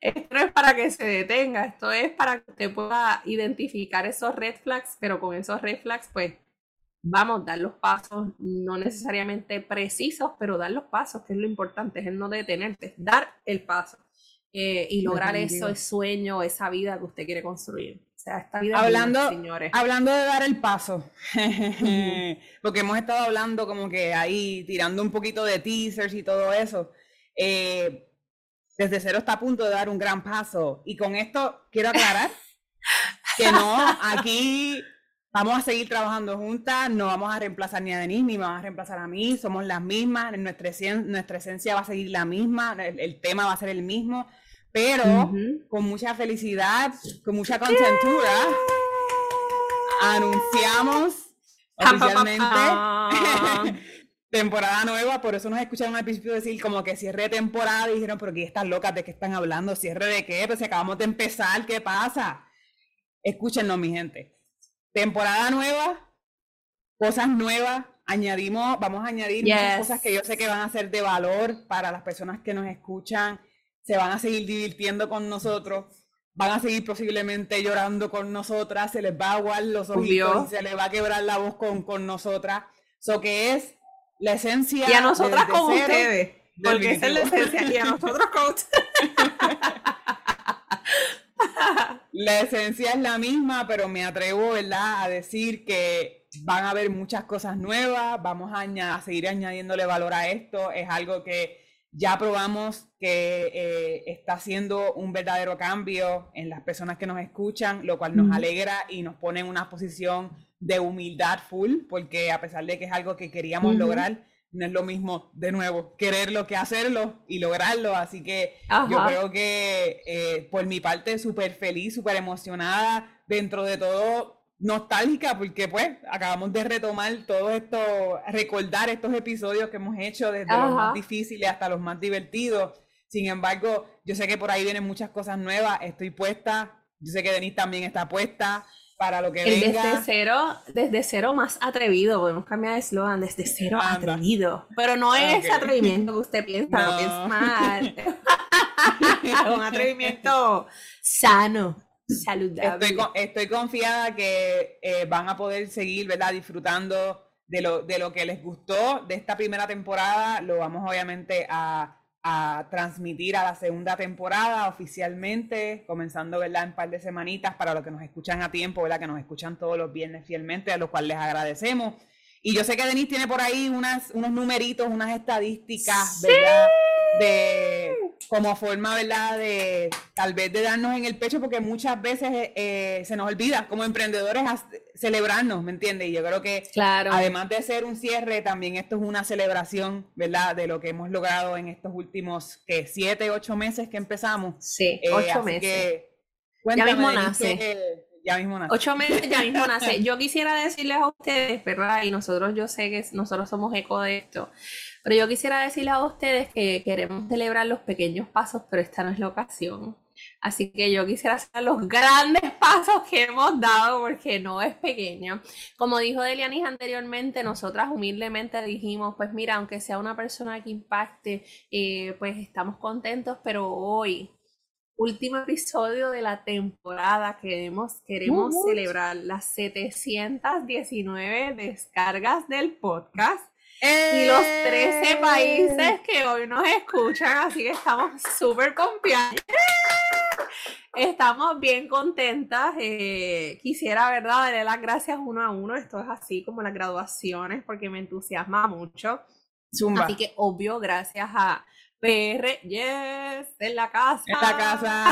esto no es para que se detenga, esto es para que usted pueda identificar esos red flags, pero con esos red flags, pues vamos, dar los pasos, no necesariamente precisos, pero dar los pasos, que es lo importante, es el no detenerte, dar el paso. Eh, y lograr eso, ese sueño, esa vida que usted quiere construir hablando, Hablando de dar el paso, porque hemos estado hablando como que ahí, tirando un poquito de teasers y todo eso. Eh, desde cero está a punto de dar un gran paso. Y con esto quiero aclarar que no, aquí vamos a seguir trabajando juntas, no vamos a reemplazar ni a Denise, ni vamos a reemplazar a mí, somos las mismas, nuestra, nuestra esencia va a seguir la misma, el tema va a ser el mismo pero con mucha felicidad, con mucha contentura, anunciamos oficialmente temporada nueva, por eso nos escucharon al principio decir como que cierre de temporada y dijeron, pero ¿qué están locas? ¿De qué están hablando? ¿Cierre de qué? Pues si acabamos de empezar, ¿qué pasa? Escúchenos, mi gente. Temporada nueva, cosas nuevas, añadimos, vamos a añadir muchas cosas que yo sé que van a ser de valor para las personas que nos escuchan se van a seguir divirtiendo con nosotros, van a seguir posiblemente llorando con nosotras, se les va a aguar los ojitos y se les va a quebrar la voz con, con nosotras. Eso que es la esencia. Y a nosotras con ustedes. Porque esa es la esencia. Y a nosotros con ustedes. la esencia es la misma, pero me atrevo, ¿verdad?, a decir que van a haber muchas cosas nuevas, vamos a, a seguir añadiéndole valor a esto, es algo que ya probamos que eh, está haciendo un verdadero cambio en las personas que nos escuchan, lo cual nos alegra y nos pone en una posición de humildad full, porque a pesar de que es algo que queríamos lograr, no es lo mismo, de nuevo, quererlo que hacerlo y lograrlo. Así que yo creo que eh, por mi parte súper feliz, súper emocionada, dentro de todo nostálgica porque pues acabamos de retomar todo esto, recordar estos episodios que hemos hecho desde los más difíciles hasta los más divertidos. Sin embargo, yo sé que por ahí vienen muchas cosas nuevas, estoy puesta, yo sé que Denise también está puesta para lo que venga. Desde cero, desde cero más atrevido, podemos cambiar de eslogan, desde cero atrevido. Pero no es atrevimiento que usted piensa, no. es mal. un atrevimiento sano, saludable. Estoy, estoy confiada que eh, van a poder seguir, ¿verdad? Disfrutando de lo, de lo que les gustó de esta primera temporada. Lo vamos obviamente a, a transmitir a la segunda temporada oficialmente, comenzando, ¿verdad? En un par de semanitas para los que nos escuchan a tiempo, ¿verdad? Que nos escuchan todos los viernes fielmente, a los cuales les agradecemos. Y yo sé que Denise tiene por ahí unas, unos numeritos, unas estadísticas, ¿verdad? De como forma, ¿verdad? De tal vez de darnos en el pecho, porque muchas veces eh, se nos olvida como emprendedores celebrarnos, ¿me entiendes? Y yo creo que claro. además de ser un cierre, también esto es una celebración, ¿verdad? De lo que hemos logrado en estos últimos, que siete, ocho meses que empezamos. Sí, eh, ocho meses. Que, ya mismo nace ya mismo nace. Ocho meses ya mismo nace. Yo quisiera decirles a ustedes, ¿verdad? Y nosotros, yo sé que nosotros somos eco de esto, pero yo quisiera decirles a ustedes que queremos celebrar los pequeños pasos, pero esta no es la ocasión. Así que yo quisiera hacer los grandes pasos que hemos dado porque no es pequeño. Como dijo Delianis anteriormente, nosotras humildemente dijimos, pues mira, aunque sea una persona que impacte, eh, pues estamos contentos, pero hoy último episodio de la temporada. Queremos, queremos celebrar las 719 descargas del podcast y los 13 ¡Eh! países que hoy nos escuchan. Así que estamos súper confiados. Estamos bien contentas. Eh, quisiera, ¿verdad?, darle las gracias uno a uno. Esto es así como las graduaciones porque me entusiasma mucho. Así que, obvio, gracias a PR, yes, en la casa. En la casa.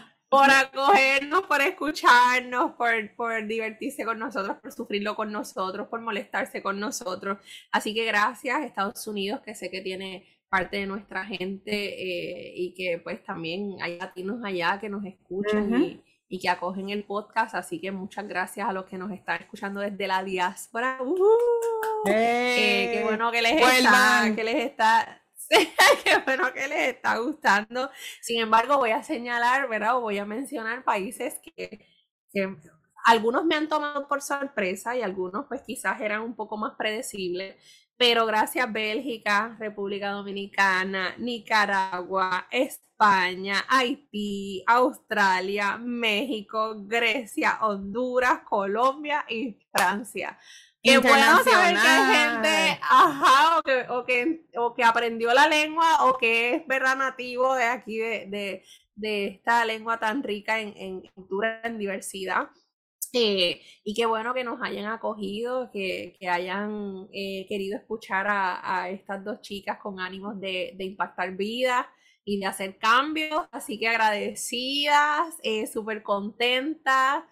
por acogernos, por escucharnos, por, por divertirse con nosotros, por sufrirlo con nosotros, por molestarse con nosotros. Así que gracias, Estados Unidos, que sé que tiene parte de nuestra gente eh, y que pues también hay latinos allá que nos escuchan y y que acogen el podcast. Así que muchas gracias a los que nos están escuchando desde la diáspora. Uh, eh, qué bueno que les está, que les está, qué bueno que les está gustando. Sin embargo, voy a señalar, ¿verdad? Voy a mencionar países que, que algunos me han tomado por sorpresa y algunos pues quizás eran un poco más predecibles. Pero gracias Bélgica, República Dominicana, Nicaragua, España, Haití, Australia, México, Grecia, Honduras, Colombia y Francia. Qué bueno saber que hay gente, ajá, o que, o que, aprendió la lengua o que es verdad nativo de aquí, de, de, esta lengua tan rica en, en cultura, en diversidad. Eh, y qué bueno que nos hayan acogido, que, hayan eh, querido escuchar a, estas dos chicas con ánimos de, impactar vidas y de hacer cambios. Así que agradecidas, eh, súper contentas.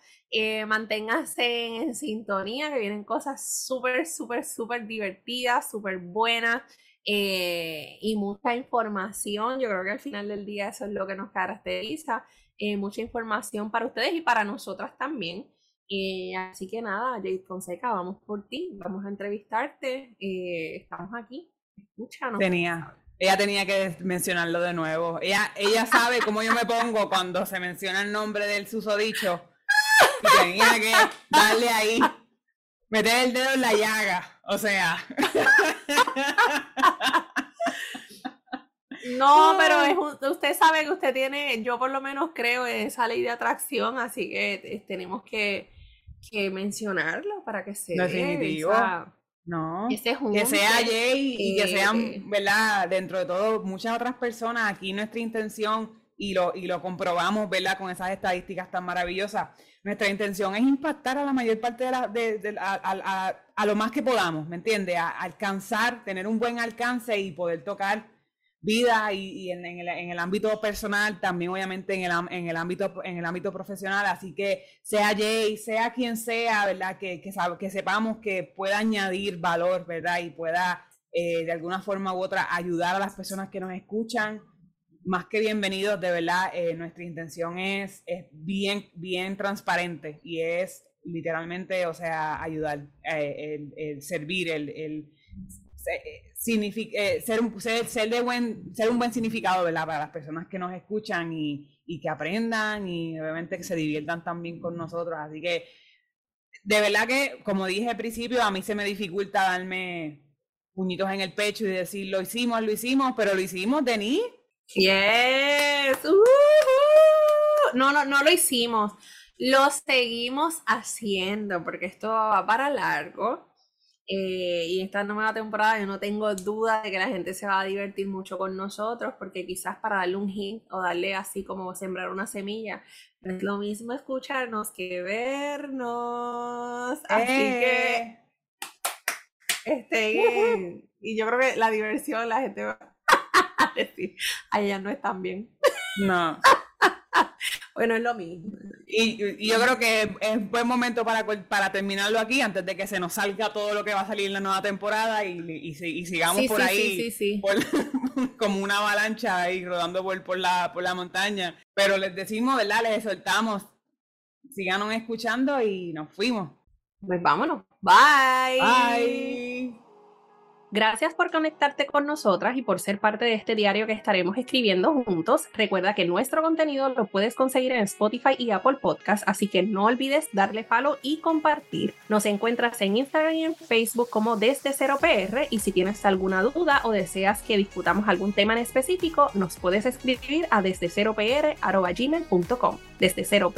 manténganse en, sintonía, que vienen cosas súper, súper, súper divertidas, súper buenas. y mucha información. Yo creo que al final del día eso es lo que nos caracteriza. mucha información para ustedes y para nosotras también. Eh, así que nada, Jade Fonseca, vamos por ti, vamos a entrevistarte. Eh, estamos aquí, escúchanos. Ella tenía que mencionarlo de nuevo. Ella, ella sabe cómo yo me pongo cuando se menciona el nombre del susodicho. Y tenía que darle ahí, meter el dedo en la llaga. O sea. No, pero es usted sabe que usted tiene, yo por lo menos creo en esa ley de atracción, así que eh, tenemos que que mencionarlo para que se Definitivo. No, que sea Jay y que sean, ¿verdad? Dentro de todo, muchas otras personas. Aquí nuestra intención, y lo, y lo comprobamos, ¿verdad? Con esas estadísticas tan maravillosas. Nuestra intención es impactar a la mayor parte de la, de, a, a, lo más que podamos, ¿me entiendes? A, alcanzar, tener un buen alcance y poder tocar vida y, en, el, ámbito personal, también obviamente en el, en el, ámbito, en el ámbito profesional. Así que sea Jay, sea quien sea, ¿verdad? Que, que, que sepamos que pueda añadir valor, ¿verdad? Y pueda eh, de alguna forma u otra ayudar a las personas que nos escuchan. Más que bienvenidos, de verdad, eh, nuestra intención es, es bien, bien transparente y es literalmente, o sea, ayudar, eh, el, servir, el, el eh, ser, un, ser, de buen, ser un buen significado ¿verdad? para las personas que nos escuchan y, que aprendan y obviamente que se diviertan también con nosotros. Así que, de verdad que, como dije al principio, a mí se me dificulta darme puñitos en el pecho y decir, lo hicimos, lo hicimos, pero lo hicimos, Denis. Yes. No, no, no lo hicimos. Lo seguimos haciendo porque esto va para largo. Eh, y esta nueva temporada yo no tengo duda de que la gente se va a divertir mucho con nosotros porque quizás para darle un hint o darle así como sembrar una semilla es lo mismo escucharnos que vernos. Así que eh. este y yo creo que la diversión la gente va a decir, ya no están bien. No. bueno, es lo mismo. Y, yo creo que es buen momento para, para terminarlo aquí, antes de que se nos salga todo lo que va a salir en la nueva temporada y, y, sigamos por ahí como una avalancha ahí rodando por, por, la, por la montaña. Pero les decimos, ¿verdad? Les soltamos. Siganos escuchando y nos fuimos. Pues vámonos. Bye. Bye. Gracias por conectarte con nosotras y por ser parte de este diario que estaremos escribiendo juntos. Recuerda que nuestro contenido lo puedes conseguir en Spotify y Apple Podcast, así que no olvides darle follow y compartir. Nos encuentras en Instagram y en Facebook como Desde Cero PR y si tienes alguna duda o deseas que discutamos algún tema en específico, nos puedes escribir a desde cero Desde cero